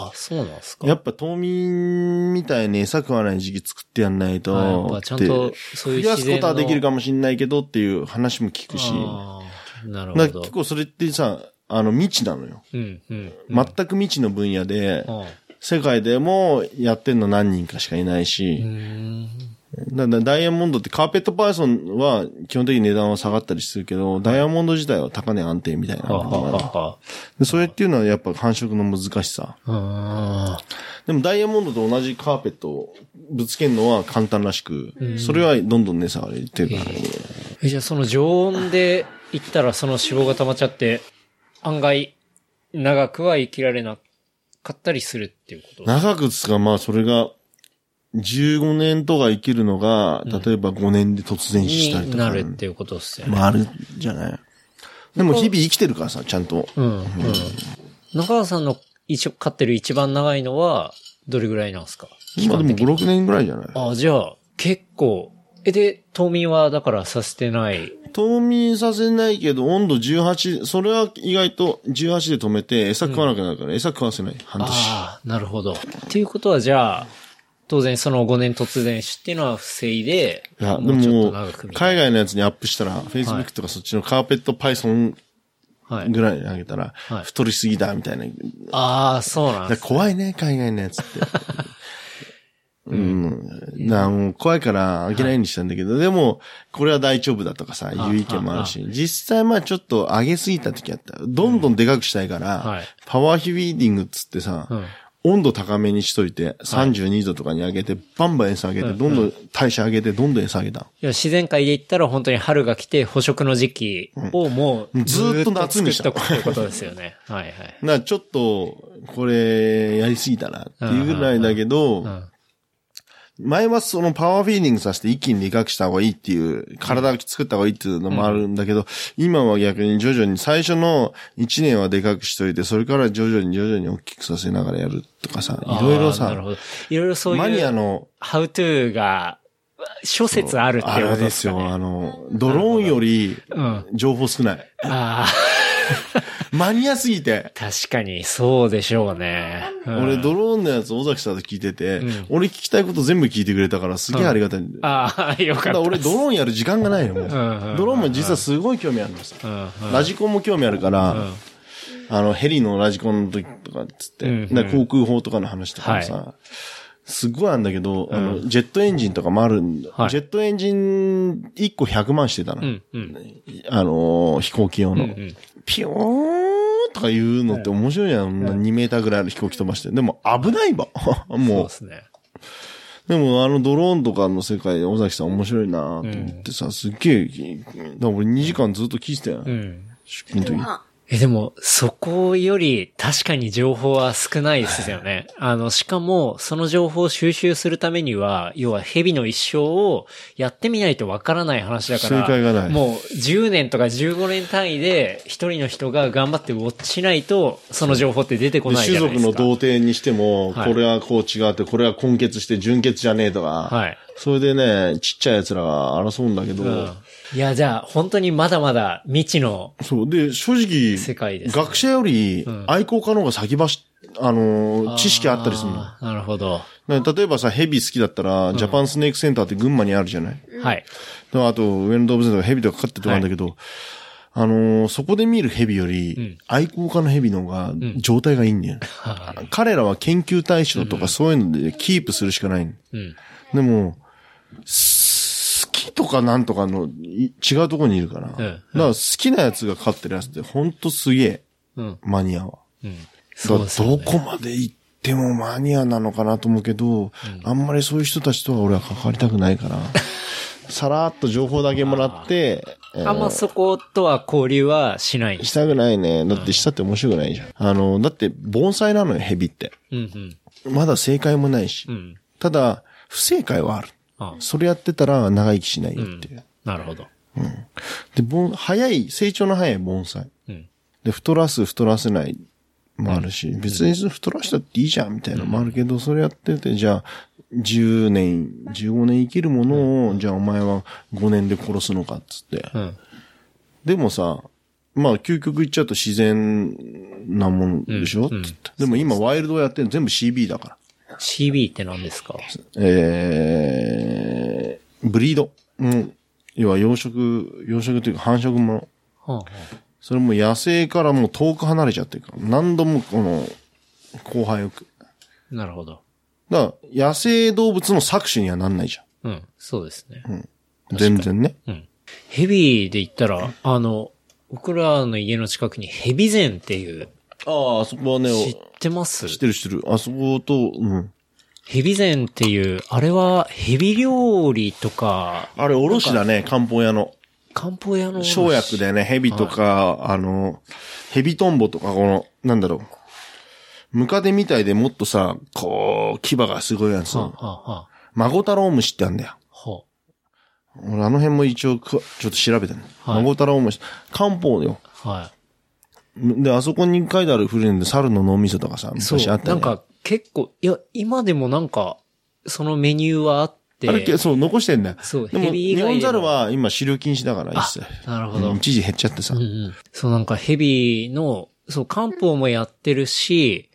あ、そうなんですかやっぱ冬眠みたいに餌食わない時期作ってやんないと、はいやっぱちゃんとそういう増やすことはできるかももしれないけどっていう話も聞くし、なるほど結。構それってさ、あの未知なのよ。うん、うん。全く未知の分野で、あ世界でもやってんの何人かしかいないし、だからダイヤモンドってカーペットパイソンは基本的に値段は下がったりするけど、ダイヤモンド自体は高値安定みたいなははのがある。ははでそれっていうのはやっぱ繁殖の難しさ。あでもダイヤモンドと同じカーペットをぶつけるのは簡単らしく、それはどんどん値下がりってるか。らね。ー。えじゃあその常温で行ったらその脂肪が溜まっちゃって、案外長くは生きられなかったりするっていうこと？長くつか、まあそれが、15年とか生きるのが、例えば5年で突然死したりとか。になるっていうことですよね。まああるじゃない。でも日々生きてるからさ、ちゃんと。うん、うん。中川さんの一応飼ってる一番長いのは、どれぐらいなんですか？まあでも5、6年ぐらいじゃない？あ、じゃあ、結構。え、で、冬眠はだからさせてない。冬眠させないけど、温度18、それは意外と18で止めて、餌食わなくなるから、餌食わせない。半年。ああ、なるほど。っていうことはじゃあ、当然その5年突然死っていうのは防いで、いや、でもうちょっとも長く、みたい海外のやつにアップしたら、Facebook とかそっちのカーペット Python な。はい。ぐらいに上げたらはい、太りすぎだ、みたいな。ああ、そうなんだです。怖いね、海外のやつって。うん。なもう怖いから上げないようにしたんだけど、でも、これは大丈夫だとかさ、いう意見もあるし、実際まあちょっと上げすぎた時あった。どんどんでかくしたいから、はい。パワーヒビーディングっつってさ、うん。温度高めにしといて、32度とかに上げて、バンバン餌上げて、どんどん代謝上げて、どんどん餌上げた。いや自然界で言ったら本当に春が来て捕食の時期をもうずーっと夏にしたことですよね。はいはい。な、ちょっと、これ、やりすぎたなっていうぐらいだけど、うん前はそのパワーフィーディングさせて一気にでかくした方がいいっていう、体を作った方がいいっていうのもあるんだけど、今は逆に徐々に最初の1年はでかくしといて、それから徐々に徐々に大きくさせながらやるとかさ、いろいろさ。いろいろそういう。マニアの、ハウトゥーが、諸説あるってあいうこれでよ、とですすかね。あの、ドローンよりうん。情報少ない。ああ、マニアすぎて。確かにそうでしょうね。うん俺、ドローンのやつ、尾崎さんと聞いてて、うん俺聞きたいこと全部聞いてくれたから、すげえありがたいんだよ。ああ、よかった俺、ドローンやる時間がないの、もう。んうんうんドローンも実はすごい興味あるんですラジコンも興味あるから、んあの、ヘリのラジコンの時とかっつって、うんうん航空法とかの話とかもさ、すっごいあるんだけど、あの、ジェットエンジンとかもあるんだ。はいジェットエンジン1個100万してたの。うん、うん。あのー飛行機用の。うんうんピヨーンとか言うのって面白いじゃん。2メーターぐらいある飛行機飛ばして。でも危ないわ。そうもですね。う。でもあのドローンとかの世界で尾崎さん面白いなと思ってさ、すっげえ、だから俺2時間ずっと聞いてたよ。うん。出勤の時。あえ、でも、そこより確かに情報は少ないですよね。あの、しかも、その情報を収集するためには、要は蛇の一生をやってみないとわからない話だから、正解がないもう10年とか15年単位で一人の人が頑張ってウォッチしないと、その情報って出てこでないじ種族のゃないですか。童貞にしても、はいこれはこう違って、これは根血して純血じゃねえとか、はい。それでね、ちっちゃい奴らが争うんだけど、うん。いや、じゃあ、本当にまだまだ未知のそう。で、正直、世界ですね学者よりん愛好家の方が先走あのー、知識あったりするの。なるほど。ね例えばさ、ヘビ好きだったら、ジャパンスネークセンターって群馬にあるじゃない？はい。あと、上野動物園とかヘビとか飼ってるとこあるんだけど、あのーそこで見るヘビより、ん愛好家のヘビの方が状態がいいんだよ。は彼らは研究対象とかそういうのでキープするしかない。でも、きとかなんとかのい違うところにいるから。だから好きなやつが飼ってるやつってほんとすげえ、うん。マニアは。うん。だそうどこまで行ってもマニアなのかなと思うけど、あんまりそういう人たちとは俺は関わりたくないから、さらっと情報だけもらって、えーあんまそことは交流はしない。したくないね。だってしたって面白くないじゃん。あの、だって盆栽なのよ、ヘビって。うんまだ正解もないし。うん。うん。ただ、不正解はある。あそれやってたら長生きしないよっていう。なるほど。で、盆、早い、成長の早い盆栽。うん。で、太らす、太らせないもあるし、別に太らしたっていいじゃん、みたいなのもあるけど、それやってて、じゃあ、10年、15年生きるものを、じゃあお前は5年で殺すのか、っつって。うん。でもさ、まあ、究極言っちゃうと自然なものでしょ、うんうんつってでも今、ワイルドやってるの全部 CB だから。CB って何ですか？えー、ブリード。うん。要は養殖、養殖というか繁殖もの。はあはそれも野生からもう遠く離れちゃってるから。何度もこの、後輩を。あなるほど。だから、野生動物の搾取にはなんないじうん。そうですね。ゃん。全然ね。うん。ヘビで言ったら、あの、僕らの家の近くにヘビ膳っていう、ああ、あそこはね、知ってます？知ってる知ってる。あそこと、うん。ヘビ膳っていう、あれはヘビ料理とか、あれ、おろしだね、漢方屋の。漢方屋の。生薬でね、蛇とか、あの、蛇トンボとか、この、なんだろう。ムカデみたいでもっとさ、こう、牙がすごいやつ。はあ、はあ、はマゴタロウムシってあるんだよ。あ、は俺、あの辺も一応ちょっと調べたの。はいマゴタロウムシ。漢方よ。あ、はで、あそこに書いてある船で猿の脳みそとかさ、昔あったよねなんか結構、いや、今でもなんか、そのメニューはあって。あれけ、そう、残してんだよ。そうでも、ヘビ以日外でも本猿は今飼料禁止だから、一切。なるほど。うん一時減っちゃってさ。うんうん。そうなんかヘビの、そう、漢方もやってるし、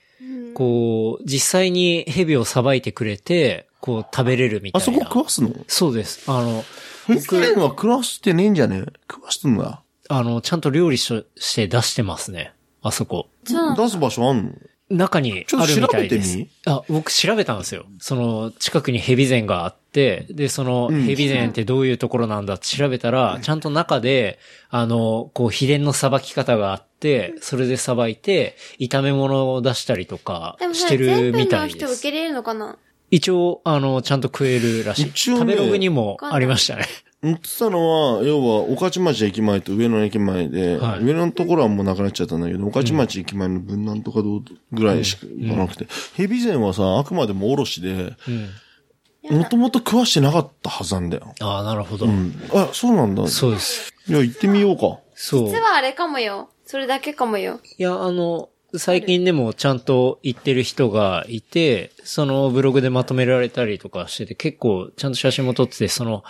こう、実際にヘビをさばいてくれて、こう、食べれるみたあそいな。こ食わすの？そうです。あの、ヘビゼンは食わしてねえんじゃね？え食わしてんだ。あの、ちゃんと料理しして出してますね。あそこ。出す場所あんの？中にあるみたいです。あ、僕調べたんですよ。その、近くにヘビ膳があって、で、その、んヘビ膳ってどういうところなんだって調べたら、ちゃんと中で、あの、こう、秘伝のさばき方があって、それでさばいて、炒め物を出したりとかしてるみたのいです。人受け入れるのかな？一応、あの、ちゃんと食えるらしい。一応ね食べログにもありましたね。売ってたのは、要は、御徒町駅前と上野駅前で、はい上野のところはもうなくなっちゃったんだけど、御徒町駅前の分なんとかどうぐらいしか行かなくて、ヘビ膳はさ、あくまでもおろしで、うん。もともと食わしてなかったはずなんだよ。ああ、なるほど。うん。あ、そうなんだ。そうです。いや、行ってみようか。そう。実はあれかもよ。それだけかもよ。いや、あの、最近でもちゃんと言ってる人がいて、そのブログでまとめられたりとかしてて、結構ちゃんと写真も撮ってて、その、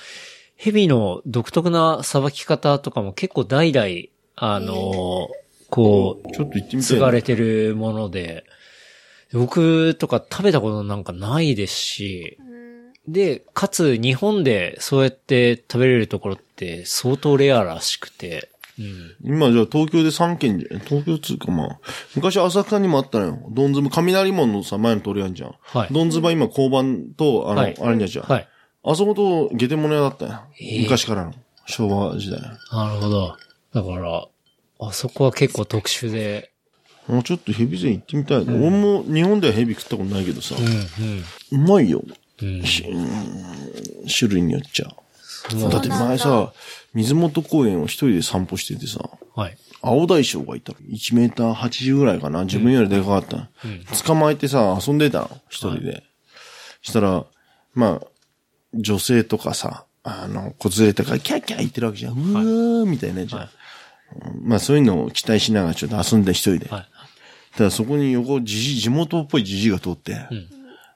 ヘビの独特なさばき方とかも結構代々、あの、こう、ちょっと行ってみたい継な。がれてるもので、僕とか食べたことなんかないですし、で、かつ日本でそうやって食べれるところって相当レアらしくて、うん。今じゃあ東京で3軒じゃ、東京っつうかまあ、昔浅草にもあったのよ。どんずば、雷門のさ、前の通りあんじゃん。はいどんずば今交番と、あの、はいあれにゃじゃん。はい。あそこと下手物屋だったよ。ええ昔からの。昭和時代。なるほど。だから、あそこは結構特殊で、もうちょっとヘビ膳行ってみたい。俺も日本ではヘビ食ったことないけどさ、ううまいよ。ん、うん。種類によっちゃ。だって前さ、水元公園を一人で散歩しててさ、はい。青大将がいたの。1メーター80ぐらいかな。自分よりでかかった。捕まえてさ、遊んでたの。一人で。したら、まあ、女性とかさ、あの、子連れとか、キャッキャ言ってるわけじゃん。うわーみたいなじゃん。まあそういうのを期待しながらちょっと遊んで一人で。はい。ただそこに横、じじ、地元っぽいじじが通って、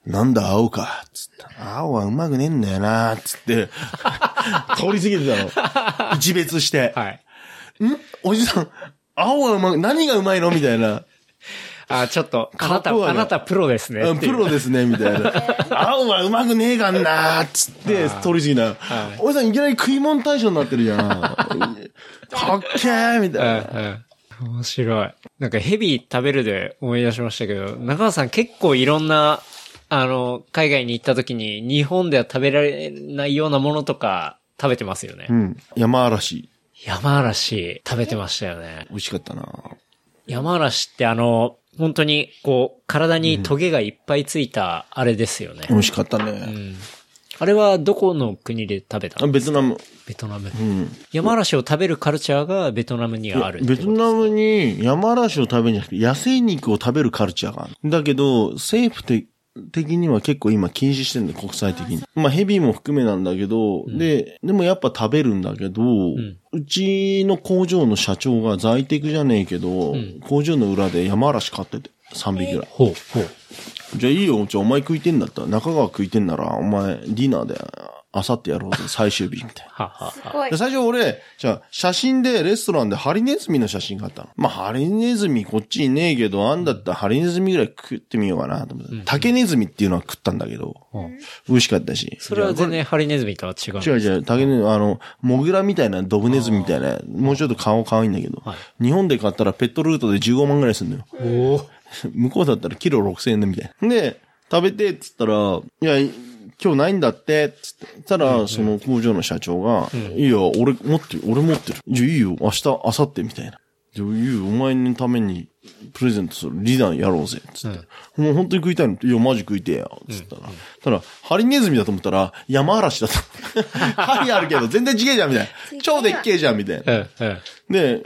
なんだ青か、つった。青はうまくねえんだよな、つって、通り過ぎてたの。一別して。はい。ん？おじさん、青はうまく、何がうまいの？みたいな。あ、ちょっと、あなた、あなたプロですね。うんプロですね、みたいな。青はうまくねえがんな、つって、通り過ぎた。おじさんいきなり食い物大将になってるじゃん。かっけーみたいな。面白い。なんかヘビ食べるで思い出しましたけど、中川さん結構いろんな、あの、海外に行った時に日本では食べられないようなものとか食べてますよね。うん。山嵐。山嵐食べてましたよね。美味しかったな。山嵐ってあの、本当にこう、体にトゲがいっぱいついたあれですよね。美味しかったうね。ん。あれはどこの国で食べたあの？ベトナム。ベトナム。うん。山嵐を食べるカルチャーがベトナムにはあるベトナムに山嵐を食べるんじゃなくて、野生肉を食べるカルチャーがある。だけど、政府的的には結構今禁止してるんだよ、国際的に。まあヘビも含めなんだけど、で、でもやっぱ食べるんだけど、うちの工場の社長が在宅じゃねえけど、工場の裏で山嵐飼ってて、3匹ぐらい。ほう、ほう。じゃあいいよ、じゃあお前食いてんだったら、中川食いてんなら、お前、ディナーで、あさってやろうぜ、最終日、みたいな。ははは。すごいで。最初俺、じゃあ、写真でレストランでハリネズミの写真があったの。まあ、ハリネズミこっちにねえけど、あんだったらハリネズミぐらい食ってみようかなと思って。竹ネズミっていうのは食ったんだけど、美味しかったし。それは全然ハリネズミとは違う。違う違う、竹ネズミ、あの、モグラみたいな、ドブネズミみたいな、もうちょっと顔可愛いんだけど、日本で買ったらペットルートで15万ぐらいするんだよ。おー 向こうだったらキロ6000円でみたいな。で、食べてっつったら、いや、今日ないんだって、つって。たら、その工場の社長が、いいよ、俺持ってる、俺持ってる。じゃあいいよ、明日、明後日みたいな。じゃあいいよ、お前のためにプレゼントする。リーダーやろうぜ、つって。もう本当に食いたいのいや、マジ食いてえよ、つったら。ただ、ハリネズミだと思ったら、山嵐だった。針あるけど、全然違えじゃん、みたいな。超でっけえじゃん、みたいな。うん、うん。で、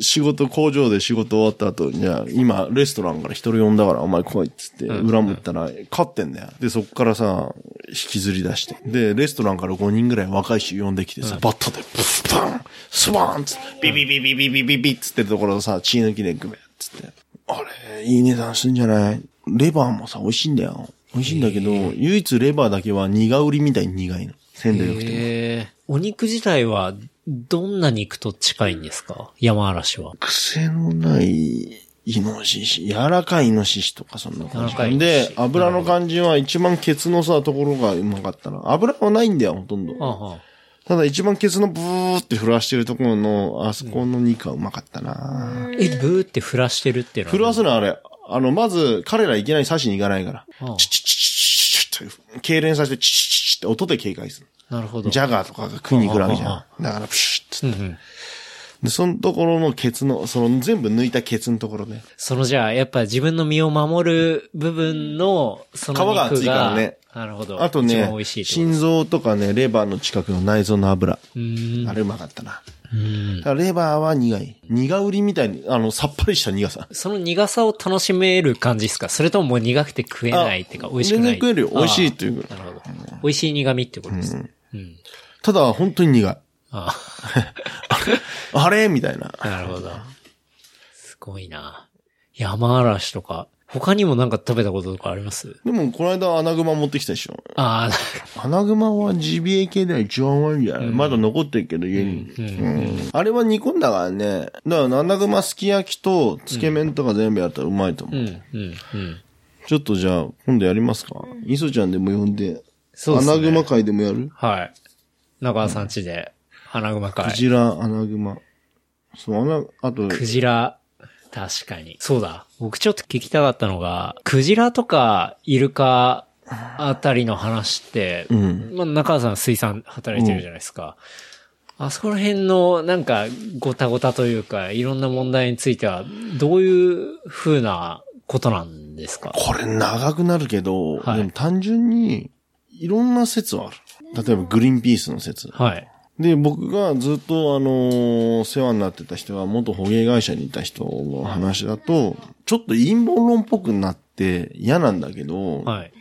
仕事、工場で仕事終わった後、じゃあ、今、レストランから一人呼んだから、お前来いっつって、裏向ったら、勝ってんだよ。で、そっからさ、引きずり出して。で、レストランから5人ぐらい若い人呼んできてさ、バットで、ブスバンスバーンっつって、ビビビビビビビビっつってるところをさ、血抜きで組め、つって。あれ、いい値段すんじゃないレバーもさ、美味しいんだよ。美味しいんだけど、唯一レバーだけは苦売りみたいに苦いの。鮮度良くても。えー、お肉自体は、どんな肉と近いんですか？山嵐は。癖のない、イノシシ、柔らかいイノシシとかそんな感じ。柔らかいイノシでシ、油の感じは一番ケツのさ、ところがうまかったな。油はないんだよ、ほとんど。あはただ一番ケツのブーって振らしてるところの、あそこの肉はうまかったな。え、ブーって振らしてるっていうのは？振らすのはあれ。あの、まず、彼らいきなり刺しに行かないから。ああチチチチチチチって、痙攣させてチチチチって音で警戒する。なるほど。ジャガーとかが食いに来るわけじゃあん。だから、プシュッつってうんうん。で、そのところのケツの、その全部抜いたケツのところね。そのじゃあ、やっぱ自分の身を守る部分の、その。皮が厚いからねなるほど。あとねと心臓とかね、レバーの近くの内臓の油。あれうまかったな。うんだからレバーは苦い。苦売りみたいに、あの、さっぱりした苦さ。その苦さを楽しめる感じですか？それとももう苦くて食えないっていうか、美味しくない？全然食えるよ。美味しいっていう。なるほど。美味しい苦味ってことですね。うん。ただ、本当に苦い。ああれ？みたいな。あ、なるほど。すごいな。山嵐とか、他にもなんか食べたこととかあります？でも、この間、アナグマ持ってきたでしょ。ああ、アナグマはジビエ系では一番うまいんじゃない、まだ残ってるけど、家に、うんあれは煮込んだからね。だから、アナグマすき焼きと、つけ麺とか全部やったらうまいと思う。うん、うん、うん。ちょっとじゃあ、今度やりますか？磯ちゃんでも呼んで。そうですねアナグマ会でもやる？はい。中川さん家で、花熊会。クジラ、アナグマ。そう、アナ、あと、クジラ、確かに。そうだ。僕ちょっと聞きたかったのが、クジラとかイルカあたりの話って、うん。まあ、中川さん水産働いてるじゃないですか。あそこら辺のなんかごたごたというか、いろんな問題については、どういう風なことなんですか？これ長くなるけど、はいでも単純に、いろんな説はある。例えば、グリーンピースの説。はい。で、僕がずっとあのー世話になってた人は元捕鯨会社にいた人の話だと、ちょっと陰謀論っぽくなって嫌なんだけど、はい。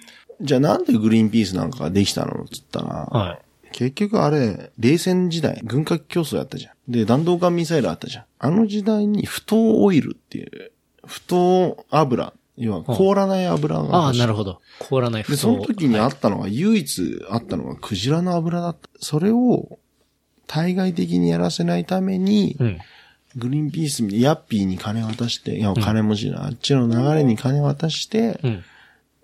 じゃあなんでグリーンピースなんかができたのって言ったら、はい。結局あれ、冷戦時代、軍拡競争やったじゃん。で、弾道艦ミサイルあったじゃん。あの時代に不凍オイルっていう、不凍油、要は凍らない油がああ、欲しいなるほど。凍らないで、その時にあったのが、唯一あったのがクジラの油だった。それを、対外的にやらせないために、うん。グリーンピース、ヤッピーに金渡して、いや、金持ちな、あっちの流れに金渡して、うん。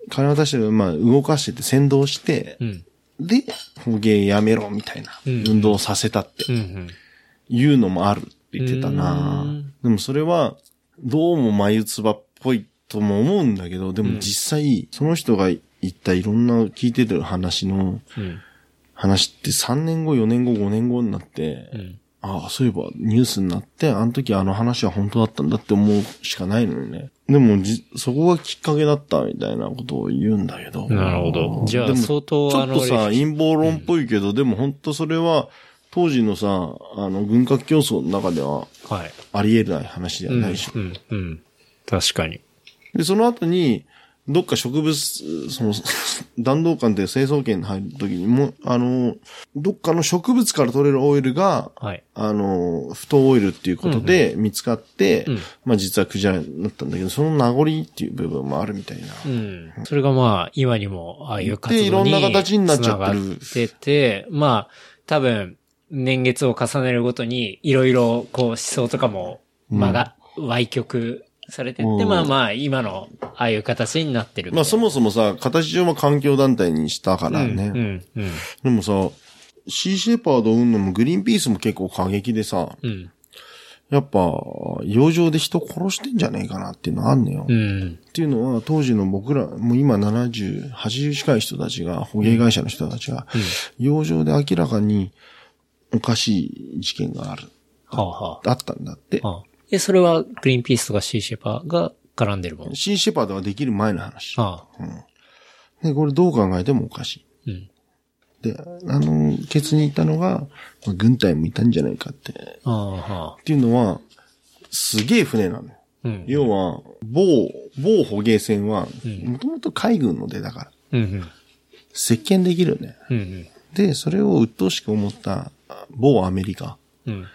金渡して、まあ、動かしてて、先導して、うん。で、捕鯨やめろ、みたいな、うん運動をさせたって。いうのもあるって言ってたうな。んでもそれは、どうも眉唾っぽいとも思うんだけど、でも実際、その人が言ったいろんな聞いてる話の、うん。話って3年後、4年後、5年後になって、うん。ああ、そういえばニュースになって、あの時あの話は本当だったんだって思うしかないのよね。でもじ、そこがきっかけだったみたいなことを言うんだけど。なるほどじゃあでも相当ちょっとさ、陰謀論っぽいけど、でも本当それは、当時のさ、あの、軍拡競争の中でははい。あり得ない話ではうん。ないでしょ。うん。うん。確かに。で、その後に、どっか植物、その、弾道艦で清掃圏に入るときにも、あの、どっかの植物から取れるオイルが、はい。あの、不凍オイルっていうことで見つかって、うんまあ実はクジラになったんだけど、その名残っていう部分もあるみたいな。うん。それがまあ、今にも、ああいう活動にでいろんな形になっちゃってるってて、まあ、多分、年月を重ねるごとに、いろいろ、こう、思想とかも、まあが、歪曲されてって、うんまあまあ、今の、ああいう形になってる。まあそもそもさ、形上も環境団体にしたからうん、ね。うん、うん、でもさ、シーシェパードを生むのもグリーンピースも結構過激でさ、うん、やっぱ、洋上で人殺してんじゃねえかなっていうのあんのよ。うん、っていうのは、当時の僕ら、もう今70、80近い人たちが、捕鯨会社の人たちが、洋上で明らかにおかしい事件がある。はあ、はあったんだってあ、。はあ。え、それは、グリーンピースとかシーシェパーが絡んでるものシーシェパードができる前の話。はあ、で、これどう考えてもおかしい。うん。で、あの、ケツにいたのが、まあ軍隊もいたんじゃないかって。っああ、はあ。ていうのは、すげえ船なのよ。うん。要は、某、某捕鯨船は、もともと海軍の出だから、うん、うん。接見できるよね。うん、うん。で、それを鬱陶しく思った某アメリカうん。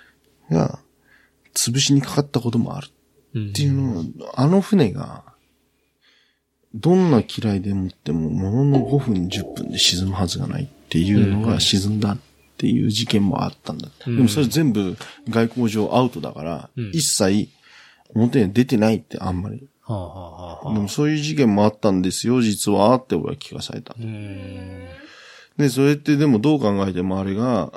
が潰しにかかったこともあるうんっていうのを、あの船が、どんな嫌いでもっても、ものの5分、10分で沈むはずがないっていうのが沈んだっていう事件もあったんだ。うんでもそれ全部外交上アウトだから、うん一切表に出てないってあんまり。はあ、はあでもそういう事件もあったんですよ、実は、って俺は聞かされた。で、それってでもどう考えてもあれが、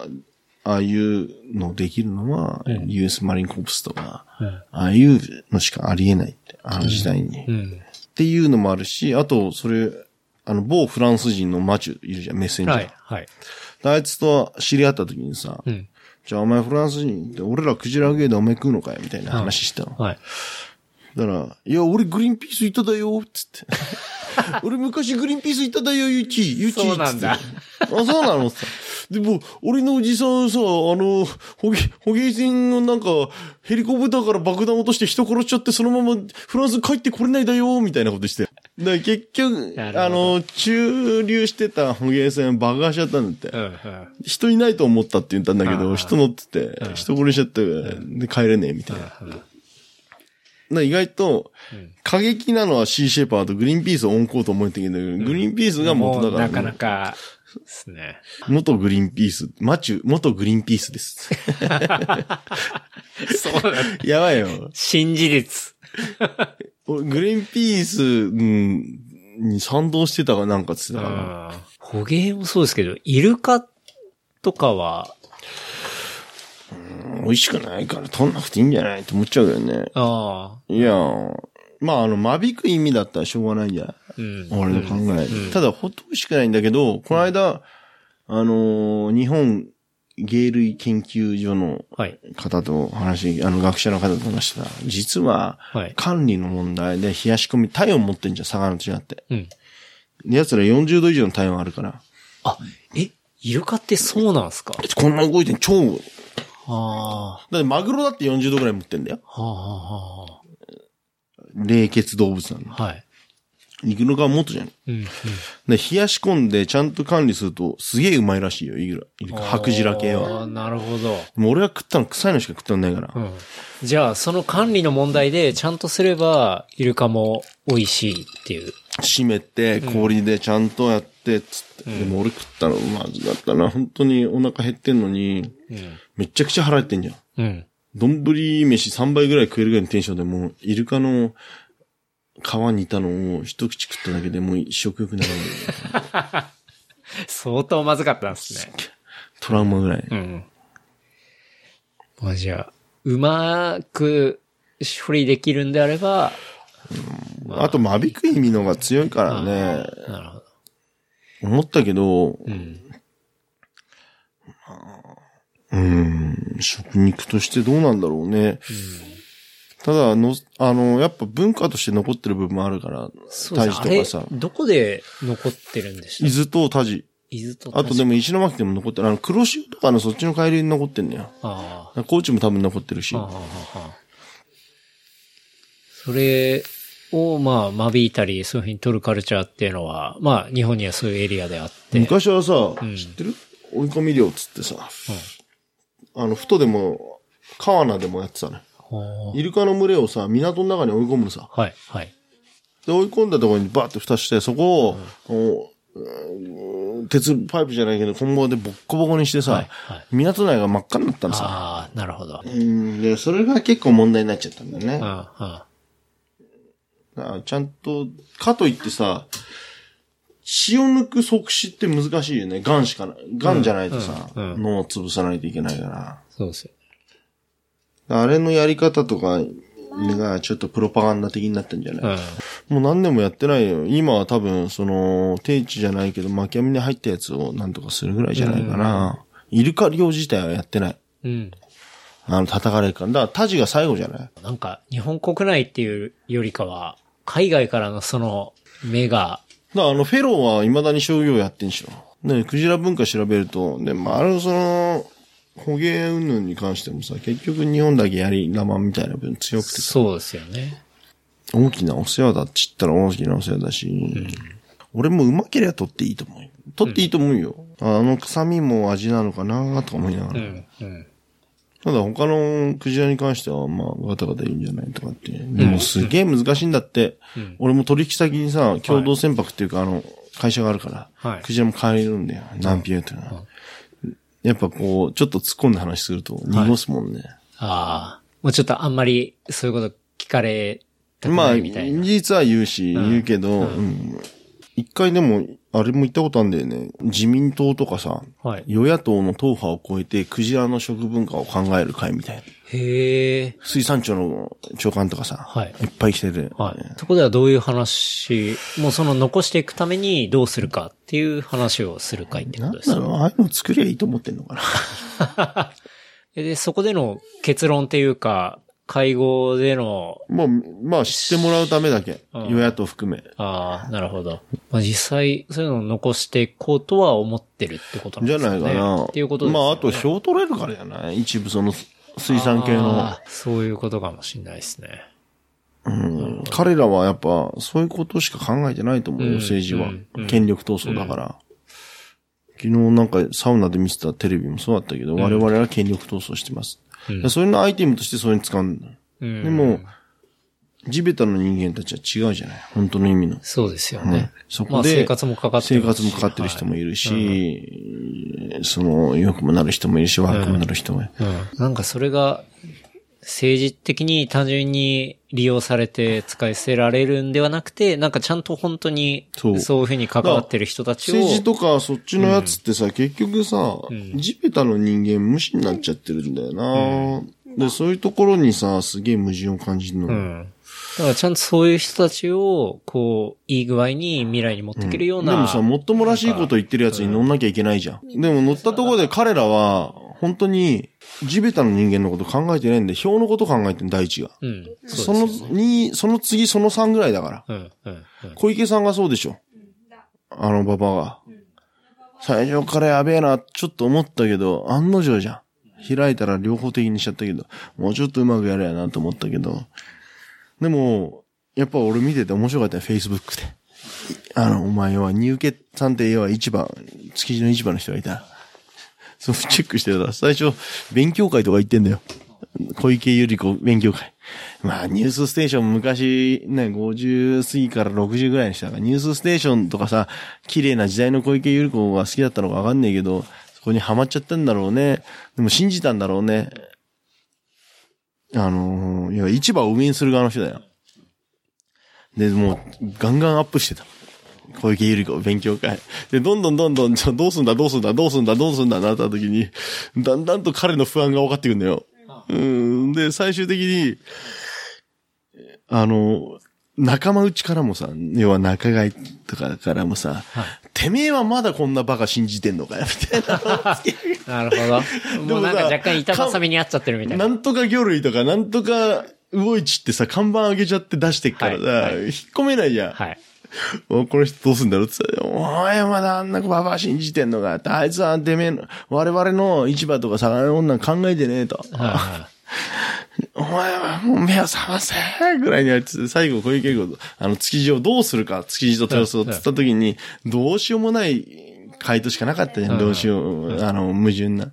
ああいうのできるのは、US マリンコープスとか、うんああいうのしかありえないって、あの時代に。っうん。ていうのもあるし、あと、それ、あの、某フランス人のマチュいるじゃん、メッセンジャー。はい、はい。であいつと知り合った時にさ、うん。じゃあお前フランス人って俺らクジラゲーでお前食うのかよみたいな話したの。はい。だから、いや、俺グリーンピースいただよ、つって。俺昔グリーンピースいただよ、ゆち、ゆち、そうなんだあ、そうなのさ。でも、俺のおじさんさ、あの、ホゲ、ホゲー船をなんか、ヘリコプターから爆弾落として人殺しちゃって、そのままフランス帰ってこれないだよ、みたいなことして。だ結局、あの、駐留してたホゲー船爆破しちゃったんだって。うん、うん。人いないと思ったって言ったんだけど、人乗ってて、人殺しちゃって、で、帰れねえ、みたいな。だから意外と、過激なのはシーシェパーとグリーンピースをオンコート思ってんけど、グリーンピースが元だから、もうなかなか、ですね。元グリーンピース、マチュ、元グリーンピースです。そうだ。やばいよ。新事実。俺グリーンピース、うん、に賛同してたかなんかつってたうかな。ん。捕鯨もそうですけど、イルカとかは、美味しくないから取んなくていいんじゃないって思っちゃうよね。ああ、いやまああの、間引く意味だったらしょうがないんじゃないうん。俺の考え。ただ、ほっと美味しくないんだけど、この間、あのー日本芸類研究所のはい。方と話、あの、学者の方と話したら、実は、はい。管理の問題で冷やし込み、体温持ってんじゃん、魚と違って。うん。で奴ら40度以上の体温あるから。あ、え、イルカってそうなんすか？こんな動いてん、超。だあってマグロだって40度ぐらい持ってんだよ。あ、はあ、はあ、は冷血動物なんだ。あ。はい。イグロがもっとじゃん。うん、うん。で、冷やし込んでちゃんと管理すると、すげえうまいらしいよ、イグラ。イルカ白ジラ系あは。あ、なるほど。でも俺が食ったの臭いのしか食ってないから。うん。じゃあ、その管理の問題でちゃんとすれば、イルカも美味しいっていう。閉めて、氷でちゃんとやって、つって。でも俺食ったのまずだったな。本当にお腹減ってんのに、うん。めっちゃくちゃ腹減ってんじゃん。うん。丼飯3倍ぐらい食えるぐらいのテンションでもう、イルカの皮煮たのを一口食っただけでもう食欲なるんだよ。相当まずかったんですね。トラウマぐらい。うん。まあじゃあ、うまく処理できるんであれば、あと、間引く意味の方が強いからね。なるほど。思ったけど、うん。うん、食肉としてどうなんだろうね。ただの、あの、やっぱ文化として残ってる部分もあるから、タジとかさ、、どこで残ってるんでし伊た豆とタジ。伊豆とあとでも石巻でも残ってる。あの、黒潮とかのそっちの帰りに残ってんのよ。あ高知も多分残ってるしあ。。ああ、ああ。それを、まあ、間引いたり、そういうふうに取るカルチャーっていうのは、まあ、日本にはそういうエリアであって。昔はさ、ん知ってる？追い込み漁っつってさ、あの、ふとでも、川名でもやってたね。イルカの群れをさ、港の中に追い込むのさ。はい、はい。で、追い込んだところにバーって蓋して、そこを、鉄パイプじゃないけど、棍棒でボッコボコにしてさ、はいはい港内が真っ赤になったのさ。ああ、なるほど。うん、で、それが結構問題になっちゃったんだよね。うん、うん。だからちゃんと、かといってさ、血を抜く即死って難しいよね。ガンしかない。ガンじゃないとさ、うんうん脳を潰さないといけないから。そうですよ。あれのやり方とかがちょっとプロパガンダ的になってんじゃない、うん。もう何年もやってないよ。今は多分、その、定置じゃないけど、巻き網に入ったやつをなんとかするぐらいじゃないかな。イルカ漁自体はやってない。うん。あの、叩かれるから。だから、タジが最後じゃない？なんか、日本国内っていうよりかは、海外からのその、目が、だからあの、フェローは未だに商業やってんしょ。ね、クジラ文化調べると、で、まあ、あの、その、捕鯨云々に関してもさ、結局日本だけやり生みたいな分強くてさ、そうですよね。大きなお世話だっちったら大きなお世話だし、俺もうまければ取っていいと思うよ。取っていいと思うよ。あの臭みも味なのかなとか思いながら。うん、うん。ただ他のクジラに関しては、まあ、ガタガタいいんじゃないとかって。でもすげえ難しいんだって。うん俺も取引先にさ、共同船舶っていうか、あの、会社があるから、はいクジラも買えるんだよ。何ピューっていうのは。やっぱこう、ちょっと突っ込んだ話すると、濁すもんね。ああ。もうちょっとあんまり、そういうこと聞聞かれたくまあ、ないみたいな。事実は言うし、うん言うけど、うん一回でも、あれも言ったことあるんだよね。自民党とかさ、はい。与野党の党派を超えて、クジラの食文化を考える会みたいな。へえ。水産庁の長官とかさ、はいいっぱい来てて、はい。そこではどういう話、もうその残していくためにどうするかっていう話をする会ってことですだろう、ああいうの作りゃいいと思ってんのかな。で、そこでの結論っていうか、会合での、もう、まあ知ってもらうためだけ。うん与野党含め。ああ、なるほど。まあ実際、そういうのを残していこうとは思ってるってことなんじゃですかね。ないかな。っていうことですよね。まあ、あと票取れるからじゃない？一部その水産系の。そういうことかもしれないですね。うん彼らはやっぱ、そういうことしか考えてないと思うよ、うん政治はうんうん。権力闘争だから。昨日なんかサウナで見てたテレビもそうだったけど、我々は権力闘争してます。うんそれのアイテムとしてそれに使うんだ。うんでも、地べたの人間たちは違うじゃない？本当の意味の。そうですようんね。そこで、まあ生活もかかって生ますし活もかかってる人もいるし、その、良くもなる人もいるし、悪くもなる人もいる。うん。なんかそれが、政治的に単純に利用されて使い捨てられるんではなくて、なんかちゃんと本当に、そうそういうふうに関わってる人たちを、政治とかそっちのやつってさ、結局さ、地べたの人間無視になっちゃってるんだよな、で、そういうところにさ、すげえ矛盾を感じるの。うん。だからちゃんとそういう人たちを、こう、いい具合に未来に持っていけるような。でもさ、もっともらしいこと言ってるやつに乗んなきゃいけないじゃん。でも乗ったところで彼らは、本当に、地べたの人間のこと考えてないんで、票のこと考えてる第一が。うん。その2、その次、その3ぐらいだから。うん、うん、うん。小池さんがそうでしょ。あのババが。最初からやべえな、ちょっと思ったけど、案の定じゃん。開いたら両方的にしちゃったけど、もうちょっとうまくやれやなと思ったけど。でも、やっぱ俺見てて面白かったよ、Facebook で。あの、お前は、入家さんっては市場、築地の市場の人がいた。そう、チェックしてたら、最初、勉強会とか行ってんだよ。小池百合子勉強会。まあ、ニュースステーション昔、ね、50過ぎから60ぐらいにしたから、ニュースステーションとかさ、綺麗な時代の小池百合子が好きだったのかわかんねえけど、そこにハマっちゃったんだろうね。でも信じたんだろうね。あのー、いや、市場を運営する側の人だよ。で、もう、ガンガンアップしてた。小池百合子勉強会。で、どんどんどんどん、じゃあどうすんだ、どうすんだ、どうすんだ、どうすんだ、なった時に、だんだんと彼の不安が分かってくるんだよ。うん。で、最終的に、あの、仲間内からもさ、要は仲買とかからもさ、てめえはまだこんなバカ信じてんのかよ、みたいな。なるほど。でもなんか若干板挟みにあっちゃってるみたいな。なんとか魚類とか、なんとか魚市ってさ、看板上げちゃって出してっからさ、はいはい引っ込めないじゃん。はい。おこの人どうすんだろうって言ったら、お前まだあんなババア信じてんのか。あいつはてめえの、我々の市場とか魚の女考えてねえと。はお前はもう目を覚ませぐらいにやって最後小池百合子あの、築地をどうするか、築地と豊洲をつった時に、どうしようもない回答しかなかったじゃんどうしよう、あの、矛盾な。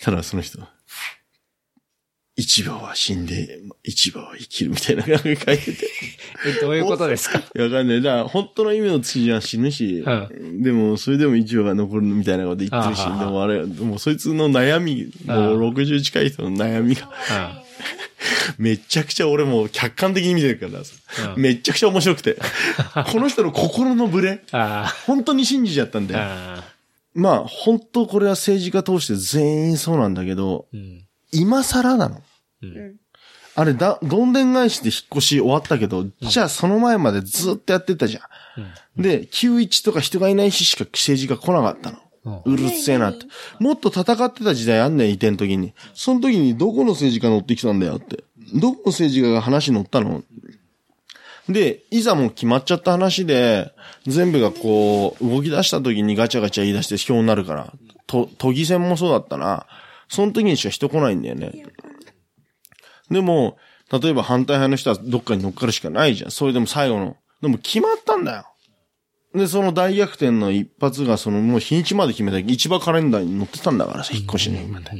ただその人、市場は死んで、市場は生きるみたいなのが書いてて。い。え、どういうことですか？いやわかんない。だから、本当の意味の築地は死ぬし、うでも、それでも市場が残るみたいなこと言ってるし、でもあれ、でもそいつの悩み、もう60近い人の悩みが、めちゃくちゃ俺も客観的に見てるからさ、うんめちゃくちゃ面白くて、この人の心のブレ、あ本当に信じちゃったんだあ。よ。まあ、本当これは政治家通して全員そうなんだけど、うん。今更なの。うん。あれだ、どんでん返しで引っ越し終わったけど、じゃあその前までずっとやってたじゃん。で、91とか人がいない日しか政治が来なかったの。うるせえなって。もっと戦ってた時代あんねん、移転の時に。その時にどこの政治家乗ってきたんだよって。どこの政治家が話乗ったの？で、いざもう決まっちゃった話で、全部がこう、動き出した時にガチャガチャ言い出して票になるから、と、都議選もそうだったな。その時にしか人来ないんだよね。でも、例えば反対派の人はどっかに乗っかるしかないじゃん。それでも最後の。でも決まったんだよ。で、その大逆転の一発が、そのもう日にちまで決めた市場カレンダーに載ってたんだからさ、引っ越しの今で。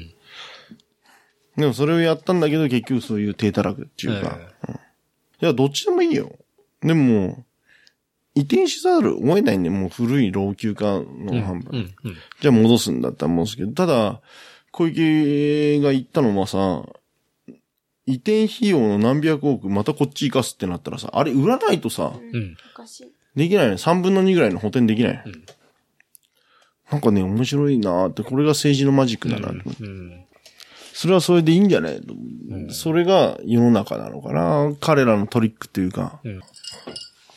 でもそれをやったんだけど、結局そういう低たらくっていうか。うんいや、どっちでもいいよ。でも、移転しざるを得ないんで、もう古い老朽化の販売。うん。うん。じゃあ戻すんだったら戻すけど、ただ、小池が言ったのはさ、移転費用の何百億またこっち行かすってなったらさ、あれ売らないとさ、うん。できないね。3分の2ぐらいの補填できない。なんかね、面白いなーって、これが政治のマジックだなって、うん。それはそれでいいんじゃないと、それが世の中なのかな彼らのトリックっていうか。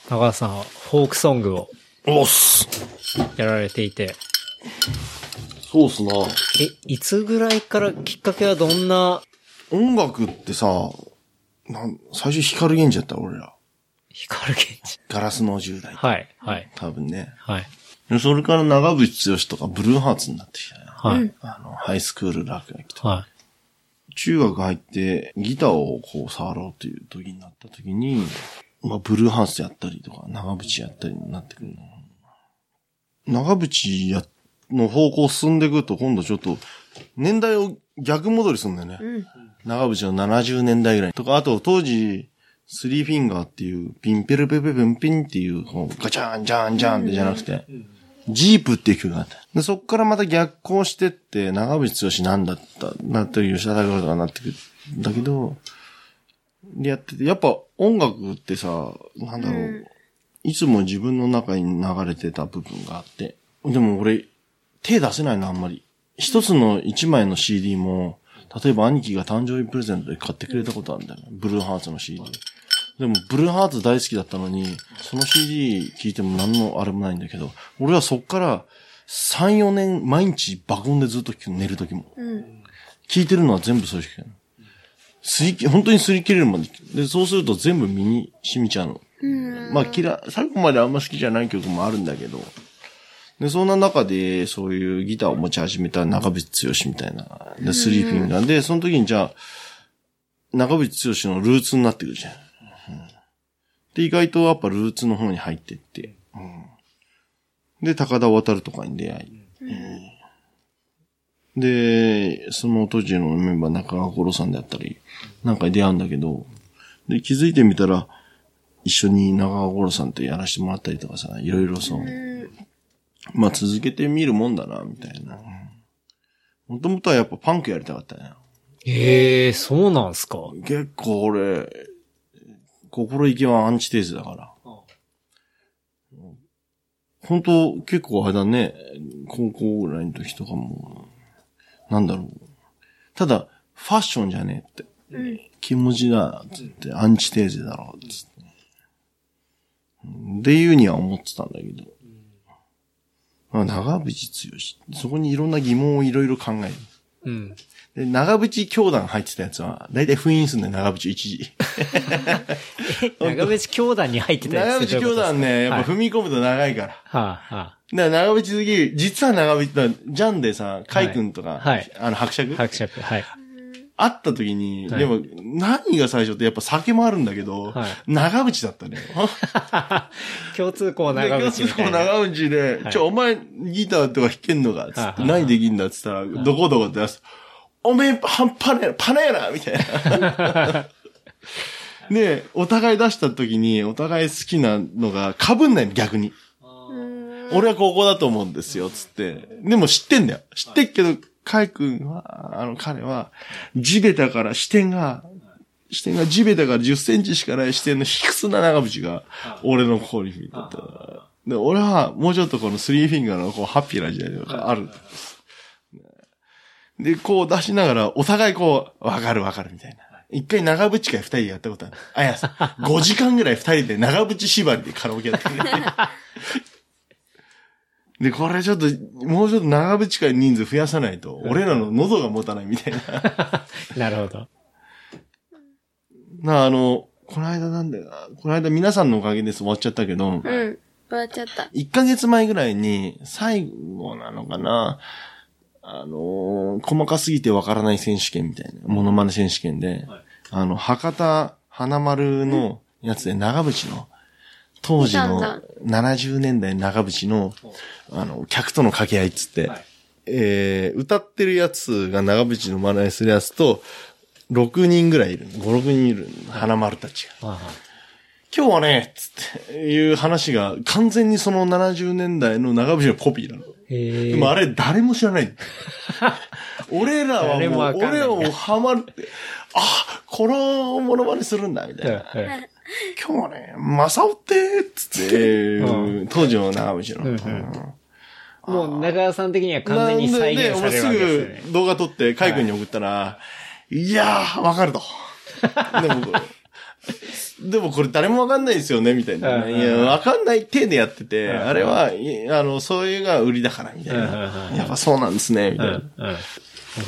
高橋さんはフォークソングをおっすやられていて、そうっすな。え、いつぐらいからきっかけはどんな音楽ってさ、なん最初光源氏やった俺ら。光源氏ガラスの10代。はい、はい、多分ね。はい、でそれから長渕剛とかブルーハーツになってきたよ。はい、あの、ハイスクール落書きとか。は中学入ってギターをこう触ろうという時になった時に、まあ、ブルーハーツやったりとか、長渕やったりになってくるの。長渕や、の方向進んでいくと今度ちょっと、年代を逆戻りするんだよね。うん。長渕の70年代ぐらい。とか、あと当時、スリーフィンガーっていう、ピンペルペペペンピンっていう、こうガチャンジャンジャンってじゃなくて、ジープっていう曲があった。で、そっからまた逆行してって、長渕剛なんだった、なってる吉田拓郎とかなってくるんだけど、でやってて、やっぱ音楽ってさ、なんだろう、いつも自分の中に流れてた部分があって、でも俺、手出せないのあんまり。一つの一枚の CD も、例えば兄貴が誕生日プレゼントで買ってくれたことあるんだよね。ブルーハーツの CD。でも、ブルーハーツ大好きだったのに、その CD 聞いても何のあれもないんだけど、俺はそっから3、4年毎日爆音でずっと寝る時も。うん。聞いてるのは全部そうしかない。すりき、本当にすり切れるまで。で、そうすると全部身に染みちゃうの。うん。まあ、嫌い、最後まであんま好きじゃない曲もあるんだけど、で、そんな中で、そういうギターを持ち始めた長渕剛みたいな、で、スリーフィンガーで、その時にじゃあ、長渕剛のルーツになってくるじゃん。うん。で、意外とやっぱルーツの方に入ってって、うん。で、高田渡とかに出会い、うん。で、その当時のメンバー中川五郎さんであったり、なんかに出会うんだけど、で、気づいてみたら、一緒に長川五郎さんとやらせてもらったりとかさ、いろいろそう。まあ続けてみるもんだな、みたいな。もともとはやっぱパンクやりたかったね。い。ええー、そうなんすか結構俺、心意気はアンチテーゼだから。本当結構あれだね、高校ぐらいの時とかも、なんだろう。ただ、ファッションじゃねえって。気持ちだ、つって、アンチテーゼだろ、つって。っていうには思ってたんだけど。まあ、長渕剛。そこにいろんな疑問をいろいろ考える。うん。で、長渕教団入ってたやつは、だいたい封印すんだよ、長渕一時。長渕教団に入ってたやつ長渕教団ね、やっぱ踏み込むと長いから。はあ、はあ、だから長渕次、実は長渕、ジャンでさ、カイ君とか、はいあの、伯爵？伯爵、はい。会った時に、はいでも、何が最初ってやっぱ酒もあるんだけど、はい長渕だったね。共通項長で渕みたいな。長渕で、はいちょ、お前ギターとか弾けんのかつって、はい何できんだっつったら、どこどこって出す。おめえ、パンパネラ、パネラみたいな。で、お互い出した時に、お互い好きなのが被んないの、逆に。俺はここだと思うんですよ、つって。でも知ってんだよ。知ってっけど、カイ君は、あの、彼は、地べたから視点が、視点が地べたから10センチしかない視点の低すな長渕が、俺の方に見てた。で、俺は、もうちょっとこのスリーフィンガーのこう、ハッピーな時代がある。で、こう出しながら、お互いこう、わかるわかるみたいな。一回長渕会二人でやったことある。あ、いや、5時間ぐらい二人で長渕縛りでカラオケやってる。で、これちょっと、もうちょっと長渕会人数増やさないと、俺らの喉が持たないみたいな。なるほど。な、あの、この間なんだよな。この間皆さんのおかげです終わっちゃったけど、うん。終わっちゃった。1ヶ月前ぐらいに、最後なのかな。あのー細かすぎてわからない選手権みたいな、モノマネ選手権で、あの、博多花丸のやつで長渕の、当時の見たん70年代長渕の、あの、客との掛け合いっつって、えー、歌ってるやつが長渕の真似するやつと、6人ぐらいいる。5、6人いる。花丸たちが。はあは今日はね、つっていう話が完全にその70年代の長渕のコピーなの。でもあれ誰も知らない。俺らは誰ももう、俺はもうハマるって。あ、このモノマネするんだ、みたいな。はい今日はね、マサオって、つって、う当時の長渕の。うんうんうんもう中川さん的には完全に再現されるわけですよね。すぐ動画撮って、カイ君に送ったら、い、やー、わかると。でも、でもこれ誰もわかんないですよね、みたいな。いや、わかんない体でやってて、うんあれは、いあの、そういうのが売りだから、みたいな。んやっぱそうなんですね、みたいな。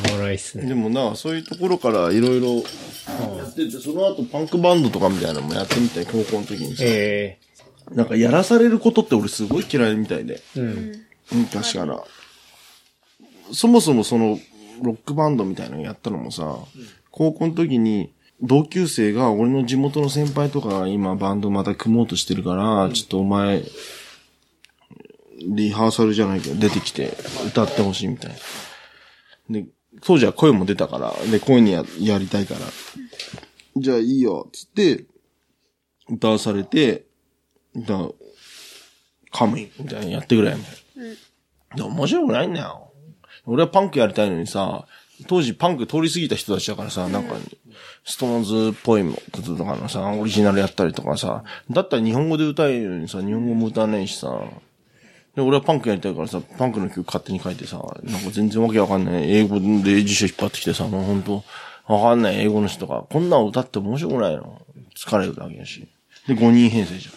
おもろいっすね。でもな、そういうところからいろいろやってて、その後パンクバンドとかみたいなのもやってみたい、高校の時にさ。えなんかやらされることって俺すごい嫌いみたいで。えうん。昔から。そもそもその、ロックバンドみたいなのやったのもさ、高校の時に、同級生が俺の地元の先輩とかが今バンドまた組もうとしてるから、ちょっとお前、リハーサルじゃないけど出てきて歌ってほしいみたいな。で、当時は声も出たから、で、声にややりたいから、じゃあいいよ、つって、歌わされて、だカムイみたいなのやってくれ、みたいな。で、面白くないんだよ。俺はパンクやりたいのにさ、当時パンク通り過ぎた人たちだからさ、なんか、ストーンズっぽいこととかのさ、オリジナルやったりとかさ、だったら日本語で歌えるのにさ、日本語も歌わないしさ、で、俺はパンクやりたいからさ、パンクの曲勝手に書いてさ、なんか全然わけわかんない。英語で辞書引っ張ってきてさ、もうほんと、わかんない英語の人が、こんなん歌って面白くないの疲れるだけだし。で、5人編成じゃ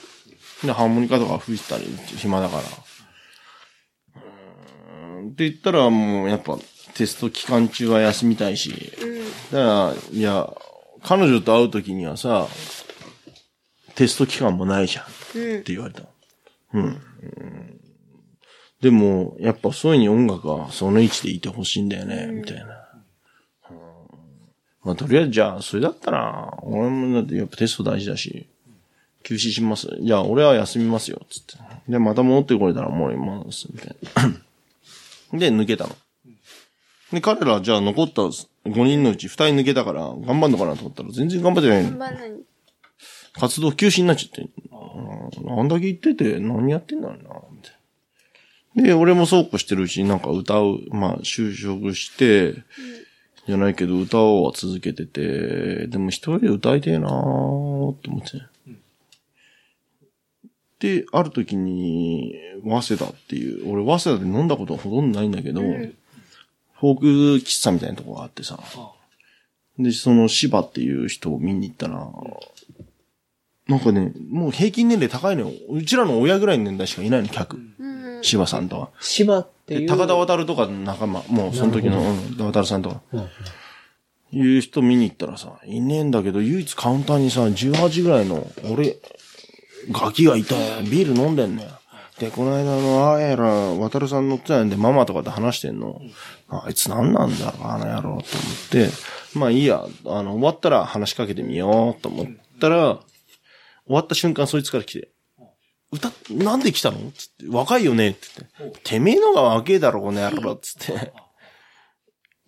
ん。で、ハーモニカとか吹いてたり、暇だから。うーんって言ったらもうやっぱテスト期間中は休みたいし。だから、いや、彼女と会う時にはさ、テスト期間もないじゃん。って言われた。うん。うんでも、やっぱそういうに音楽はその位置でいてほしいんだよね、みたいな。うんまあ、とりあえずじゃあ、それだったら、俺もだってやっぱテスト大事だし、休止します。じゃあ、俺は休みますよ、つって。で、また戻ってこれたらもう今です、みたいな。で、抜けたの。で、彼らはじゃあ残った5人のうち2人抜けたから、頑張んのかなと思ったら全然頑張ってないの。バナに。活動休止になっちゃって。うんあんだけ言ってて何やってんだろうな。で、俺もそうこうしてるうちになんか歌う、まあ、就職して、じゃないけど歌をは続けてて、でも一人で歌いてえなーって思って。で、ある時に、早稲田っていう、俺早稲田で飲んだことはほとんどないんだけど、フォーク喫茶みたいなとこがあってさ、で、その芝っていう人を見に行ったら、なんかね、もう平均年齢高いのよ。うちらの親ぐらいの年代しかいないの、客。うん。芝さんとは。芝っていう。で高田渡るとかの仲間、もうその時の、うん、渡るさんとか。うんいう人見に行ったらさ、いねえんだけど、唯一カウンターにさ、18ぐらいの、俺、ガキがいたよ。ビール飲んでんのよ。で、この間の、あやら、渡るさん乗ってたんで、ママとかで話してんの。あいつ何なんだろう、あの野郎、と思って。まあいいや、あの、終わったら話しかけてみよう、と思ったら、終わった瞬間そいつから来て、歌、なんで来たの？つって、若いよね？って言って。てめえのが若えだろ、この野郎、つって。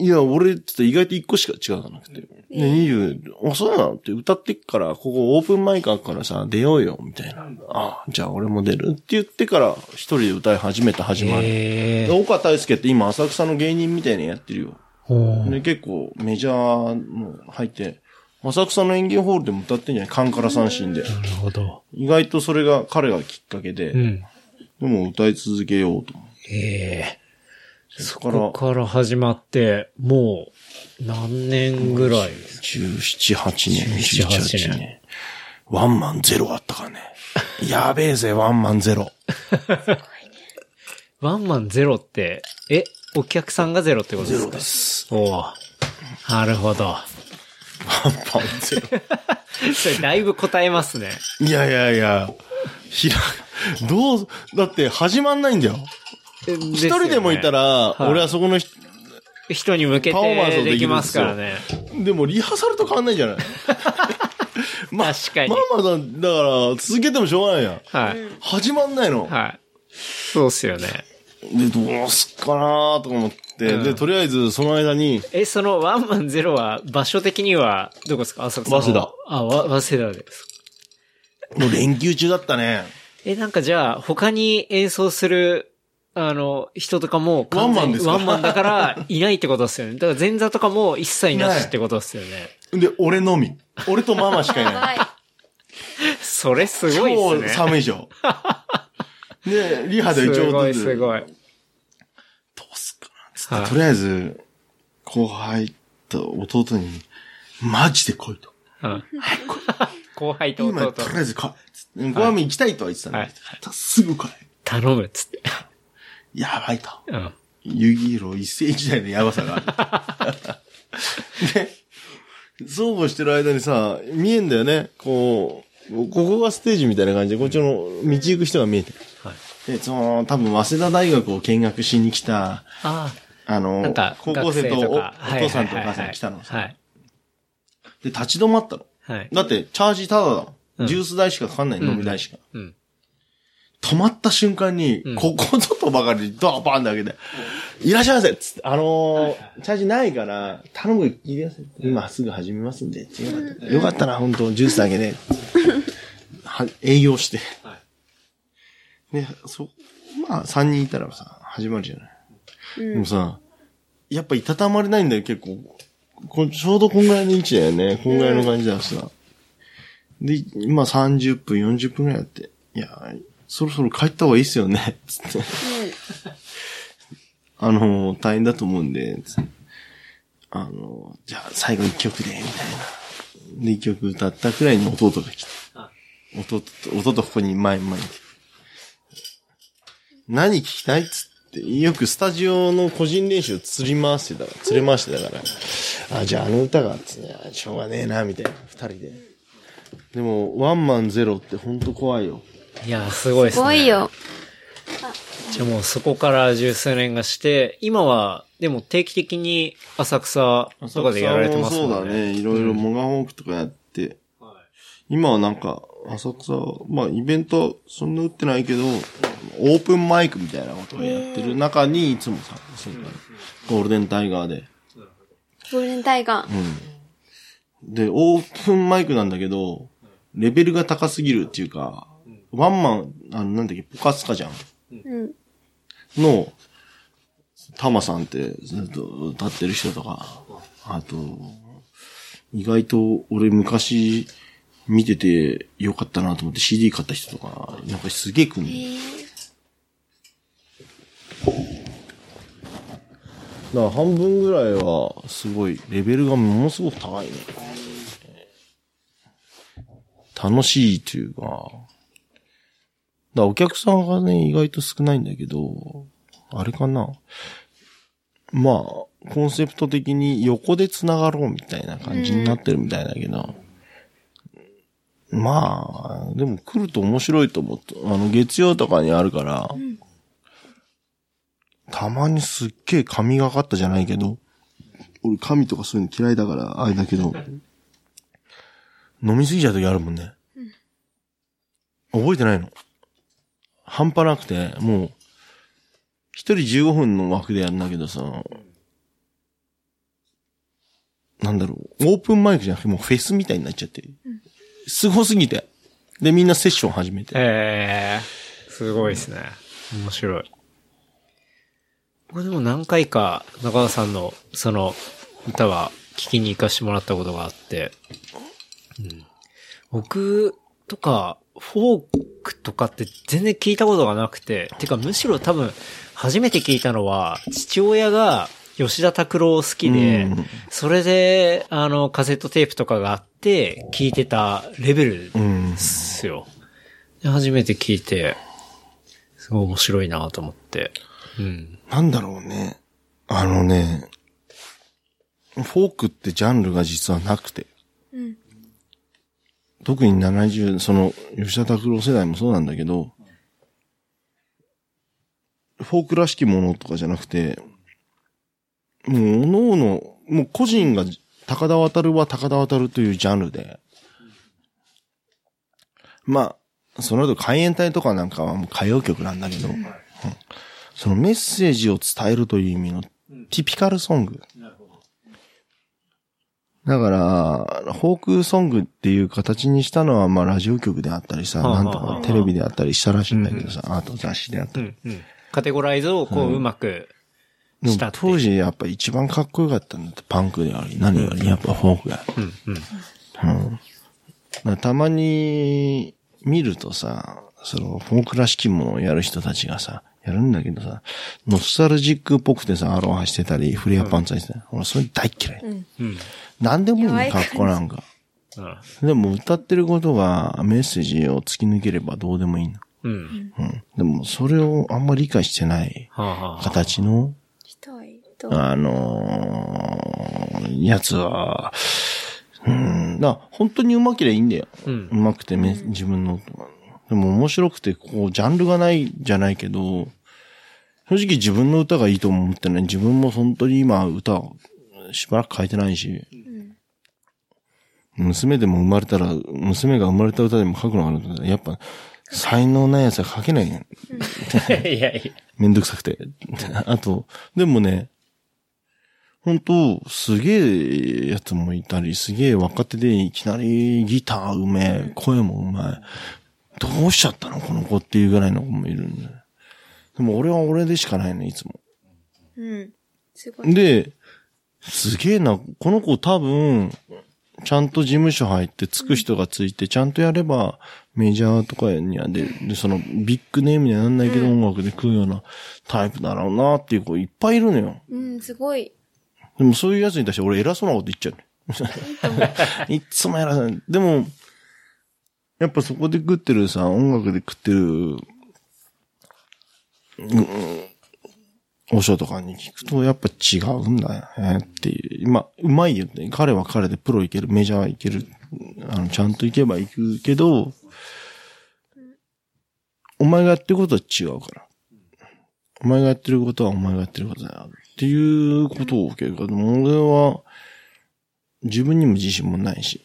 いや、俺、ちょっと意外と一個しか違うかなくて。で、20、あ、そうなの？って歌ってっから、ここオープンマイクあるからさ、出ようよ、みたいな。あ、じゃあ俺も出るって言ってから、一人で歌い始めた始まり。えで岡大輔って今浅草の芸人みたいなのやってるよ。ー。で、結構メジャーも入って、浅草の演芸ホールでも歌ってんじゃない？カンから三振で。なるほど。意外とそれが彼がきっかけで、うん。でも歌い続けようと思って。ええそこから始まって、もう、何年ぐらいですか？17、8年、17 17、8年。ワンマンゼロあったからね。やべえぜ、ワンマンゼロ。ワンマンゼロって、え、お客さんがゼロってことですか？ゼロです。おおなるほど。ワンマンゼロ。それだいぶ答えますね。いやいやいや、ひら、どう、だって始まんないんだよ。一一人でもいたら、い俺はそこの人、人に向けパフォーマンスできますからね。でもリハーサルと変わんないじゃない。まあ、確かにまあまあだ、だから、続けてもしょうがないやん。はい。始まんないの。はい。そうっすよね。で、どうすっかなとか思って、うんで、とりあえずその間に、え、そのワンマンゼロは場所的にはどこですか？浅草の早稲田。あ、わ、早稲田です。もう連休中だったね。え、なんかじゃあ、他に演奏する、あの、人とかも完全にワンマンですか？ワンマンだから、いないってことですよね。だから前座とかも一切なしってことですよね。で、俺のみ。俺とママしかいない。はい。それすごいっす超ね。寒いでしょ。で、リハで一応すごいすごい。とりあえず、後輩と弟に、マジで来いと。うん 後輩と今、弟とりあえず来い。つってご飯行きたいとは言ってたんだけど、はすぐ来い。頼むっつって。やばいと。うん。遊戯ヒーロー一世一代のやばさがある。で、そうこうしてる間にさ、見えんだよね。こう、ここがステージみたいな感じで、こっちの道行く人が見えてる。はい。で、その、多分、早稲田大学を見学しに来た、ああ。あの高校生とお父さんとお母さん来たのさ。はい。で、立ち止まったの。はい。だって、チャージタダだもうんん。ジュース代しかかかんない、飲み代しか。うん。止まった瞬間に、うんここぞとばかりにドアバーンって開けて、いらっしゃいませっつって、あのー、チャージないから、頼む、聞いてください。今すぐ始めますんで。よかったな、本当ジュースだけで。は営業して。はで、そ、まあ、三人いたらさ、始まるじゃない。でもさ、やっぱいたたまれないんだよ、結構。こちょうどこんぐらいの位置だよね。こんぐらいの感じだしさ。で、今30分、40分ぐらいやって。いや、そろそろ帰った方がいいっすよね。つって。あの、大変だと思うんで、あの、じゃあ最後一曲で、みたいな。で、一曲歌ったくらいに弟が来た。弟と、弟ここに前、前に。何聞きたいっつって、よくスタジオの個人練習釣り回してたから、釣れ回してたから、あ、じゃああの歌が、つって、あしょうがねえな、みたいな、二人で。でも、ワンマンゼロってほんと怖いよ。いや、すごいっすね。すごい。よ。じゃあもうそこから十数年がして、今は、でも定期的に浅草とかでやられてますもんね。そうだね。いろいろモガホークとかやって、今はなんか、浅草、まあイベントそんな打ってないけど、オープンマイクみたいなことをやってる中に、いつもさ、そうだねゴールデンタイガーで。ゴールデンタイガー。で、オープンマイクなんだけど、レベルが高すぎるっていうか、ワンマン、あの、なんだっけ、ポカスカじゃん。うん。の、タマさんってずっと歌ってる人とか、あと、意外と俺昔見ててよかったなと思って CD 買った人とか、なんかすげえ来んの。だから半分ぐらいはすごい、レベルがものすごく高いね。楽しいというか、だからお客さんがね、意外と少ないんだけど、あれかな。まあ、コンセプト的に横で繋がろうみたいな感じになってるみたいだけど、まあ、でも来ると面白いと思って、あの、月曜とかにあるから、たまにすっげえ神がかったじゃないけど、俺神とかそういうの嫌いだから、あれだけど、飲みすぎちゃう時あるもんね。覚えてないの。半端なくて、もう、一人15分の枠でやるんだけどさ、なんだろう、オープンマイクじゃなくてもうフェスみたいになっちゃって、すごすぎて。で、みんなセッション始めて。ええすごいですね。面白い。僕でも何回か中田さんのその歌は聞きに行かしてもらったことがあって、うん、僕とかフォークとかって全然聞いたことがなくて、てかむしろ多分初めて聞いたのは父親が吉田拓郎好きで、うんそれであのカセットテープとかがあって聞いてたレベルうんで。すよ。で初めて聞いて、すごい面白いなと思って。うん。なんだろうね。あのね、フォークってジャンルが実はなくて。うん。特に70、その、吉田拓郎世代もそうなんだけど、フォークらしきものとかじゃなくて、もう、おのおの、もう個人が、高田渡るは高田渡るというジャンルで、まあ、その後海援隊とかなんかはもう歌謡曲なんだけど、うん。そのメッセージを伝えるという意味のティピカルソング。だから、フォークソングっていう形にしたのは、まあ、ラジオ局であったりさ、はあなんとかテレビであったりしたらしいんだけどさ、あと雑誌であったり。カテゴライズをこう、うまく当時やっぱ一番かっこよかったんだって、パンクであり、何よりやっぱフォークが。うん、うん。たまに見るとさ、その、フォークらしきものをやる人たちがさ、やるんだけどさ、ノスタルジックっぽくてさ、アロハしてたり、フレアパンツ履いてたり、俺それ大っ嫌い。うん。なんでもいいの、格好なんか。うん。でも歌ってることがメッセージを突き抜ければどうでもいいの。うん。うん。でもそれをあんまり理解してない。形の。あのーやつは、うん、だ本当に上手けりゃいいんだよ。うん上手くてめ、自分の音が。でも面白くて、こう、ジャンルがないじゃないけど、正直自分の歌がいいと思ってない。自分も本当に今歌をしばらく変えてないし、娘でも生まれたら、娘が生まれた歌でも書くのかなと思ったらやっぱ、才能ないやつは書けないね。いやいや。めんどくさくて。あと、でもね、本当すげえやつもいたり、すげえ若手でいきなりギターうめえ、声もうまい。どうしちゃったのこの子っていうぐらいの子もいるんで。でも俺は俺でしかないね、いつも。うん。すごい。で、すげえな、この子多分、ちゃんと事務所入ってつく人がついて、ちゃんとやれば、メジャーとかにはで、で、その、ビッグネームにはなんないけど、音楽で食うようなタイプだろうなっていう子いっぱいいるのよ。うん、すごい。でもそういうやつに対して俺偉そうなこと言っちゃうね。いっつも偉そう。でも、やっぱそこで食ってるさ、音楽で食ってる、うん、お書とかに聞くとやっぱ違うんだよねっていう。まあ、うまいよね。彼は彼でプロいける、メジャーいける。あの、ちゃんといけば行くけど、お前がやってることは違うから。お前がやってることはお前がやってることだよ。っていうことを結構、でも俺は、自分にも自信もないし。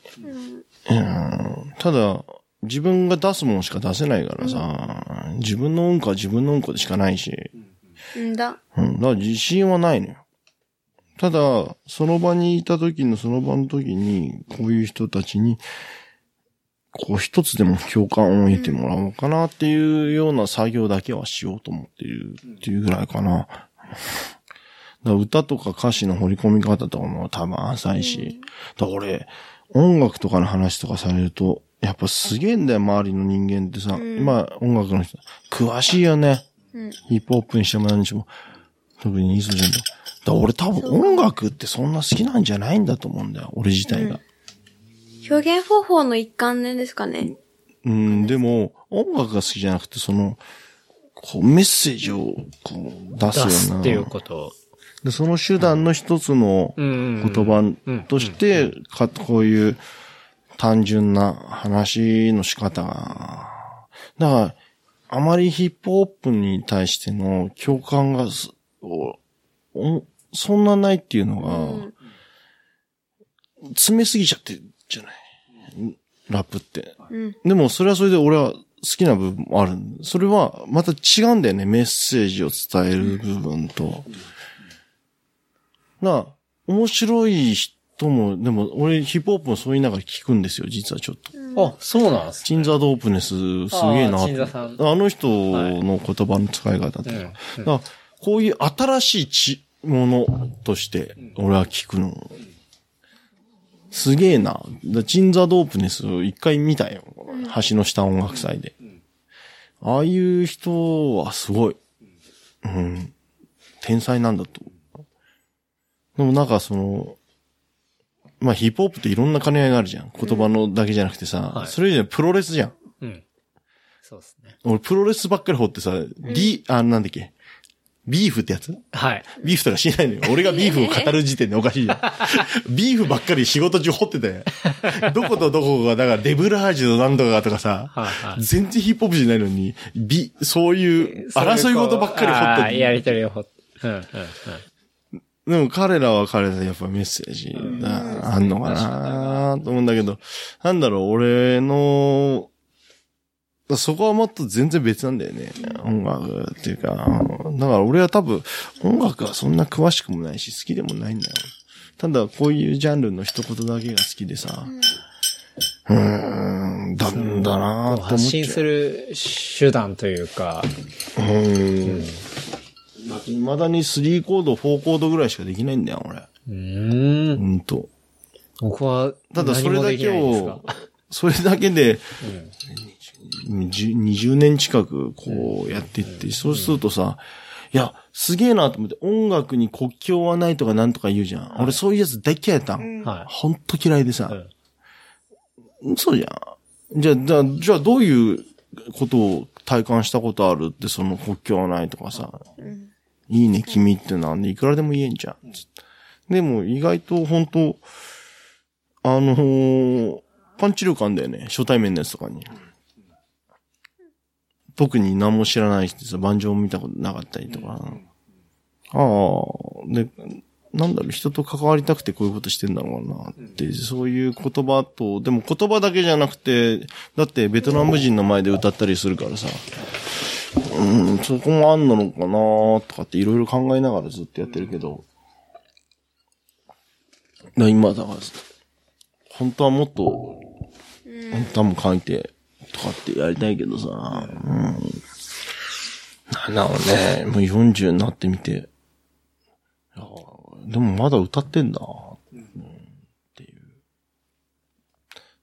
うんただ、自分が出すものしか出せないからさ、自分の運か自分の運かでしかないし、うんだ。うん、だから自信はないのよ。ただ、その場にいた時のその場の時に、こういう人たちに、こう一つでも共感を得てもらおうかなっていうような作業だけはしようと思っているっていうぐらいかな。歌とか歌詞の掘り込み方とかも多分浅いし。だから俺、音楽とかの話とかされると、やっぱすげえんだよ、周りの人間ってさ。今、音楽の人、詳しいよね。うん。ヒップホップにしても何にしても。特にイーストジェンド。だから俺多分音楽ってそんな好きなんじゃないんだと思うんだよ、俺自体が。表現方法の一環ねですかね。うん、でも、音楽が好きじゃなくて、その、こう、メッセージを、こう、出すような。出すっていうこと。で、その手段の一つの言葉として、か、こういう単純な話の仕方が、だから、あまりヒップホップに対しての共感がす、おおそんなないっていうのが、詰めすぎちゃってるじゃない？ラップって。うん。でも、それはそれで俺は好きな部分もある。それは、また違うんだよね。メッセージを伝える部分と。な、面白い人も、でも、俺、ヒップホップもそういう中聞くんですよ、実はちょっと。あ、そうなんですチンザ・ドープネス、すげえなああの人の言葉の使い方とか。うんだこういう新しいちものとして、俺は聞くの。すげえな。だチンザ・ドープネスを一回見たよ。橋の下音楽祭で。ああいう人はすごい。うん。天才なんだと。でもなんかその、まあヒップホップっていろんな兼ね合いがあるじゃん。言葉のだけじゃなくてさ、はいそれ以上にプロレスじゃん。うん。そうですね。俺プロレスばっかり掘ってさ、D、あ、なんだっけ？ビーフってやつ？はい。ビーフとかしないのよ。俺がビーフを語る時点でおかしいじゃん。ビーフばっかり仕事中掘ってたよ。どことどこが、だからデブラージュのなんとかとかさ、はいはい全然ヒップホップじゃないのに、ビ、そういう争い事ばっかり掘あーってやりとりを掘って。うん、うん、うん。でも彼らは彼らでやっぱメッセージがあんのかなと思うんだけど、なんだろう、俺の、そこはもっと全然別なんだよね。音楽っていうか。だから俺は多分音楽はそんな詳しくもないし好きでもないんだよ。ただこういうジャンルの一言だけが好きでさ、うーん、だんだなぁと思っちゃう。発信する手段というか、うーん。未だに3コード、4コードぐらいしかできないんだよ、俺。うーん。ほんと。僕は、ただそれだけをが、それだけで、20 20年近くこうやっていって、そうするとさ、いや、すげえなと思って、音楽に国境はないとかなんとか言うじゃん。俺そういうやつ大っ嫌いやったん。はほんと嫌いでさ。うんそうじゃん。じゃあ、じゃあ、じゃあどういうことを体感したことあるって、その国境はないとかさ。いいね、君ってなんでいくらでも言えんじゃん。つってでも意外と本当あのーパンチ力あんだよね。初対面のやつとかに。特に何も知らない人さ、盤上見たことなかったりとか。ああ、で、なんだろう、人と関わりたくてこういうことしてんだろうなって、そういう言葉と、でも言葉だけじゃなくて、だってベトナム人の前で歌ったりするからさ、うん、そこもあんのかなとかっていろいろ考えながらずっとやってるけど、だ今だから、本当はもっと、歌も書いて、とかってやりたいけどさ、うん。なんだろうね、もう40になってみて、いやでもまだ歌ってんだ、うんっていう。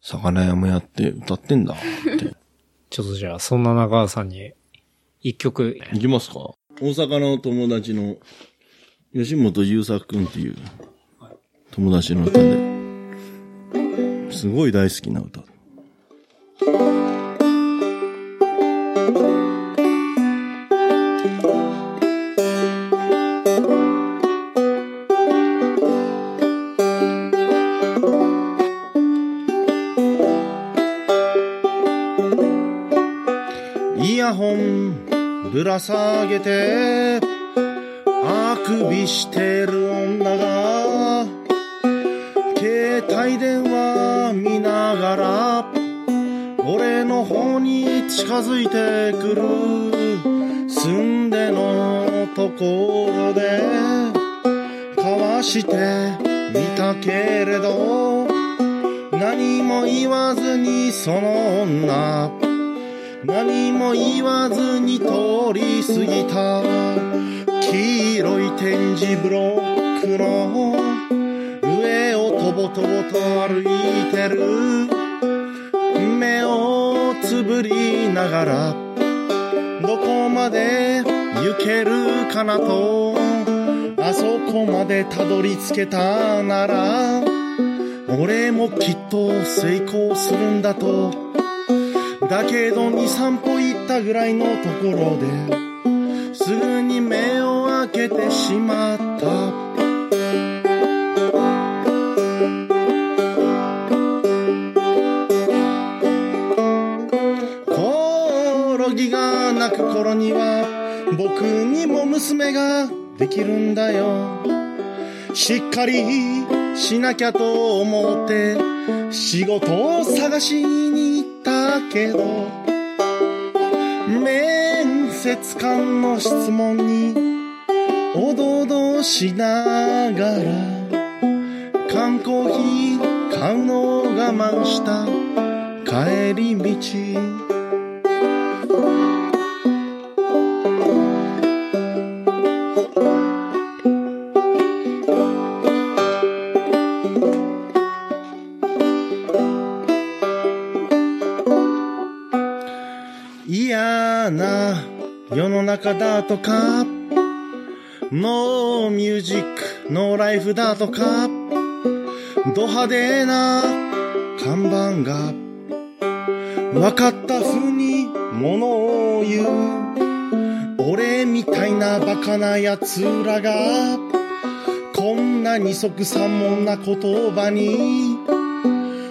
魚屋もやって歌ってんだって。ちょっとじゃあ、そんな中川さんに、一曲、いきますか。大阪の友達の、吉本優作くんっていう、友達の歌で、すごい大好きな歌。ぶら下げてあくびしてる女が携帯電話見ながら俺の方に近づいてくる住んでのところで交わしてみたけれど何も言わずにその女何も言わずに通り過ぎた。黄色い点字ブロックの上をとぼとぼと歩いてる。目をつぶりながらどこまで行けるかなと。あそこまでたどり着けたなら俺もきっと成功するんだと。だけど2、3歩行ったぐらいのところで、すぐに目を開けてしまった。コオロギが鳴く頃には、僕にも娘ができるんだよ。しっかりしなきゃと思って、仕事を探しにけど、面接官の質問に、おどおどしながら、缶コーヒー買うのを我慢した帰り道。世の中だとか、ノーミュージック、ノーライフだとか、ド派手な看板が、分かった風に物を言う。俺みたいなバカな奴らが、こんな二足三門な言葉に、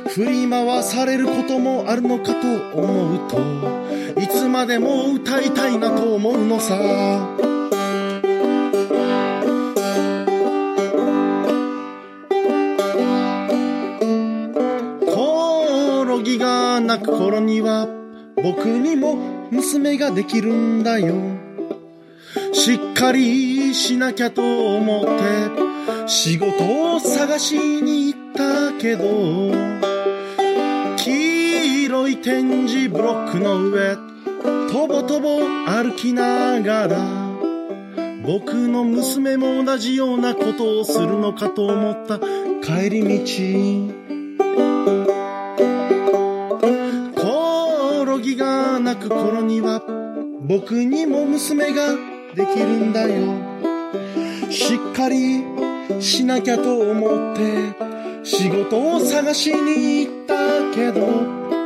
振り回されることもあるのかと思うといつまでも歌いたいなと思うのさ。コオロギが鳴く頃には僕にも娘ができるんだよ。しっかりしなきゃと思って仕事を探しに行ったけど点字ブロックの上とぼとぼ歩きながら僕の娘も同じようなことをするのかと思った帰り道。コオロギが鳴く頃には僕にも娘ができるんだよ。しっかりしなきゃと思って仕事を探しに行ったけど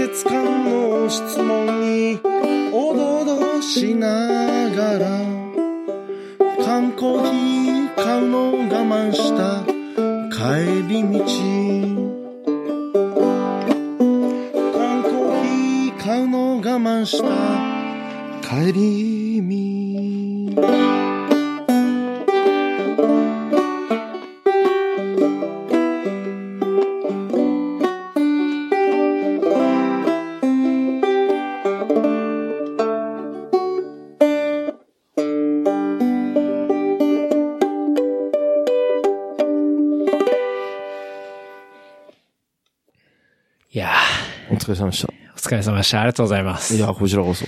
節感の質問におどおどしながら缶コーヒー買うのを我慢した帰り道。缶コーヒー買うのを我慢した帰り道れ様でした。ーお疲れ様でした。ありがとうございます。いや、こちらこそ。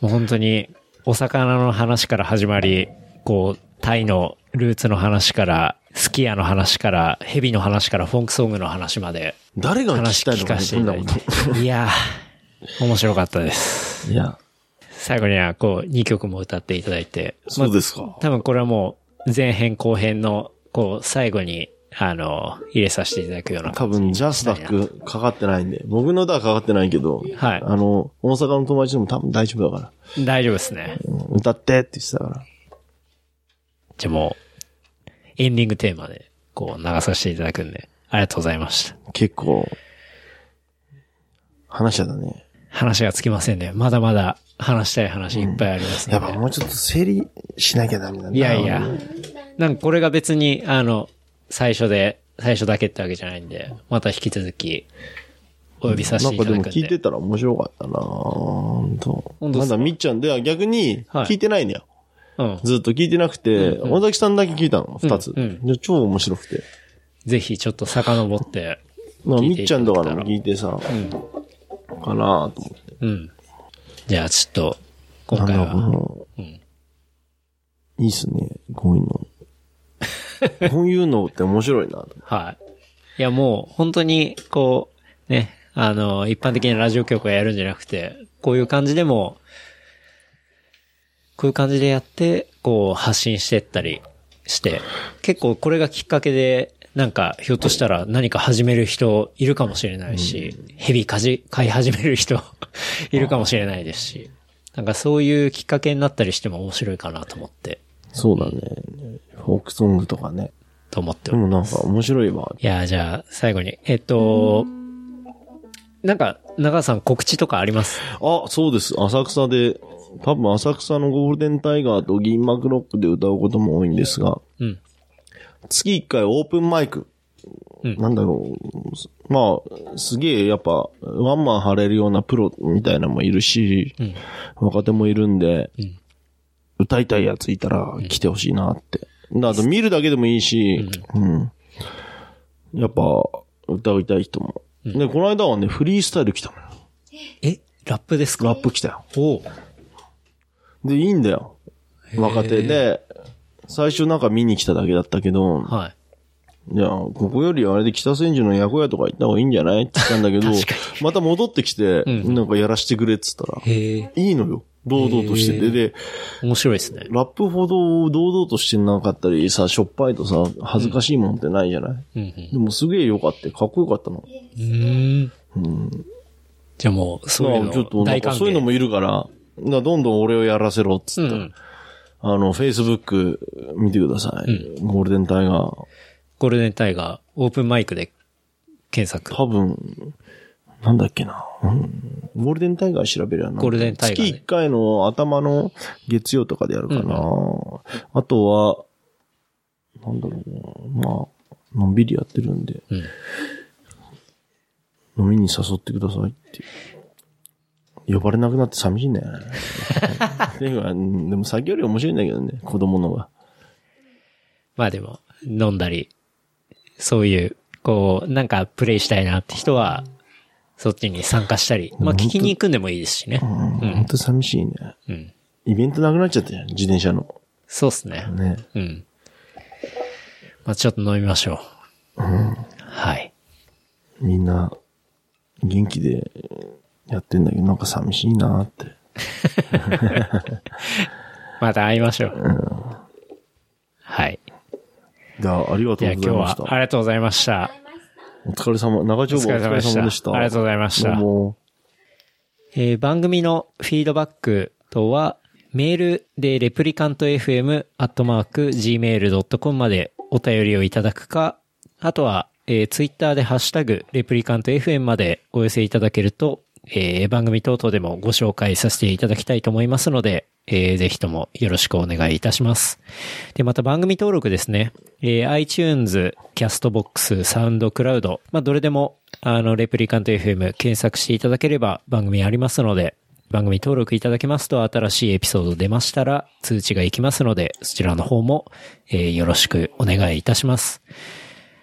もう本当に、お魚の話から始まり、こう、タイのルーツの話から、スキヤの話から、ヘビの話から、フォンクソングの話まで、誰が聞話きたいのかね、聞かせてこんなこいやー、面白かったです。いや、最後には、こう、2曲も歌っていただいて。そうですか。多分これはもう、前編後編の、こう、最後に、あの、入れさせていただくような。多分、ジャスダックかかってないんで。僕の歌はかかってないけど、はいあの、大阪の友達でも多分大丈夫だから。大丈夫ですね。うん歌ってって言ってたから。じゃあもう、エンディングテーマで、こう、流させていただくんで、ありがとうございました。結構、話しちゃったね。話がつきませんね。まだまだ話したい話いっぱいありますので。やっぱもうちょっと整理しなきゃダメだいやいや。なんかこれが別に、あの、最初で、最初だけってわけじゃないんで、また引き続き、お呼びさせなんかでもていただくんで。聞いてたら面白かったな。本まだみっちゃんでは逆にはい聞いてないんだよ。うん。ずっと聞いてなくて、小崎さんだけ聞いたの、二つ。うんで超面白くて。ぜひちょっと遡って、なんか聞いていみっちゃんとかのも聞いてさ、うん。かなと思って。うん。じゃあちょっと、今回なんかは、もううん。いいっすね。こういうの。こういうのって面白いなと。はい。いやもう、本当に、こう、ね、あの、一般的なラジオ局をやるんじゃなくて、こういう感じでも、こういう感じでやって、こう、発信してったりして、結構これがきっかけで、なんか、ひょっとしたら何か始める人いるかもしれないし、ヘビかじ、飼い始める人 いるかもしれないですし、なんかそういうきっかけになったりしても面白いかなと思って、そうだね。フォークソングとかね。と思っておりでもなんか面白いわ。いや、じゃあ、最後に。えっと、なんか、長川さん告知とかあります？あ、そうです。浅草で、多分浅草のゴールデンタイガーと銀幕ロックで歌うことも多いんですが、うん。月1回オープンマイク。うんなんだろう。まあ、すげえやっぱ、ワンマン張れるようなプロみたいなのもいるし、うん。若手もいるんで、うん歌いたいやついたら来てほしいなって。であと見るだけでもいいし、うん。やっぱ、歌いたい人も。で、この間はね、フリースタイル来たのよ。えラップですか？ラップ来たよ。おうで、いいんだよ。若手で、最初なんか見に来ただけだったけど、はい。いや、ここよりあれで北千住のヤコヤとか行った方がいいんじゃない？って言ったんだけど、また戻ってきて、うんなんかやらしてくれって言ったら、へえ、いいのよ。堂々としてて。へで、面白いですね。ラップほど堂々としてなかったりさ、しょっぱいとさ、恥ずかしいもんってないじゃない、うんうん。でもすげえ良かった。かっこよかったの。うーん。じゃあもう、そういうのまあちょっと、なん。かそういうのもいるから、だからどんどん俺をやらせろっつったら、うん。あの、Facebook 見てください。ゴールデンタイガー。ゴールデンタイガー、オープンマイクで検索。多分、なんだっけな。うんゴールデンタイガー調べるやな。ゴールデンタイガーね月1回の頭の月曜とかでやるかな。あとは、なんだろうな。まあ、のんびりやってるんで、うん。飲みに誘ってくださいって。呼ばれなくなって寂しいんだよね。でも先より面白いんだけどね、子供のが。まあでも、飲んだり、そういう、こう、なんかプレイしたいなって人は、そっちに参加したり、まあ聞きに行くんでもいいですしね。うん、ほんと寂しいね。うん。イベントなくなっちゃったじゃん、自転車の。そうっすね。ね。うん。まあちょっと飲みましょう。はい。みんな、元気でやってんだけど、なんか寂しいなって。また会いましょう。はい。じゃあ、ありがとうございました。はありがとうございました。お疲れ様。長丁場お疲れ様でした。ありがとうございましたどうも。えー番組のフィードバックとは、メールでレプリカント FM アットマーク gmail.com までお便りをいただくか、あとは、えー、ツイッターでハッシュタグレプリカント FM までお寄せいただけると、えー番組等々でもご紹介させていただきたいと思いますので、えーぜひともよろしくお願いいたします。で、また番組登録ですね。えー iTunes、Castbox、SoundCloud、まあ、どれでも、あの、レプリカント FM 検索していただければ番組ありますので、番組登録いただけますと新しいエピソード出ましたら通知が行きますので、そちらの方も、えーよろしくお願いいたします。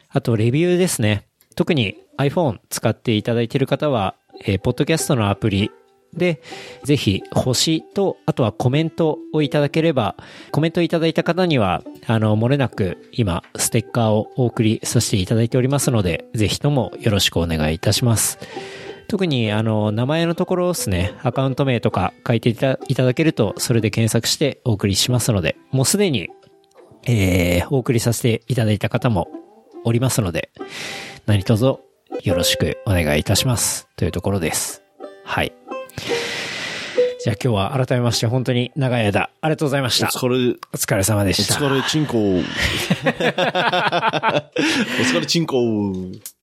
あと、レビューですね。特に iPhone 使っていただいている方は、えーポッドキャストのアプリで、ぜひ、星と、あとはコメントをいただければ、コメントいただいた方には、あの、漏れなく、今、ステッカーをお送りさせていただいておりますので、ぜひともよろしくお願いいたします。特に、あの、名前のところですね、アカウント名とか書いていたいただけると、それで検索してお送りしますので、もうすでに、えー、お送りさせていただいた方もおりますので、何卒よろしくお願いいたします。というところです。はい。じゃあ今日は改めまして本当に長い間ありがとうございました。お疲れ、お疲れ様でおした。疲れ、チンコ。お疲れ、チンコ。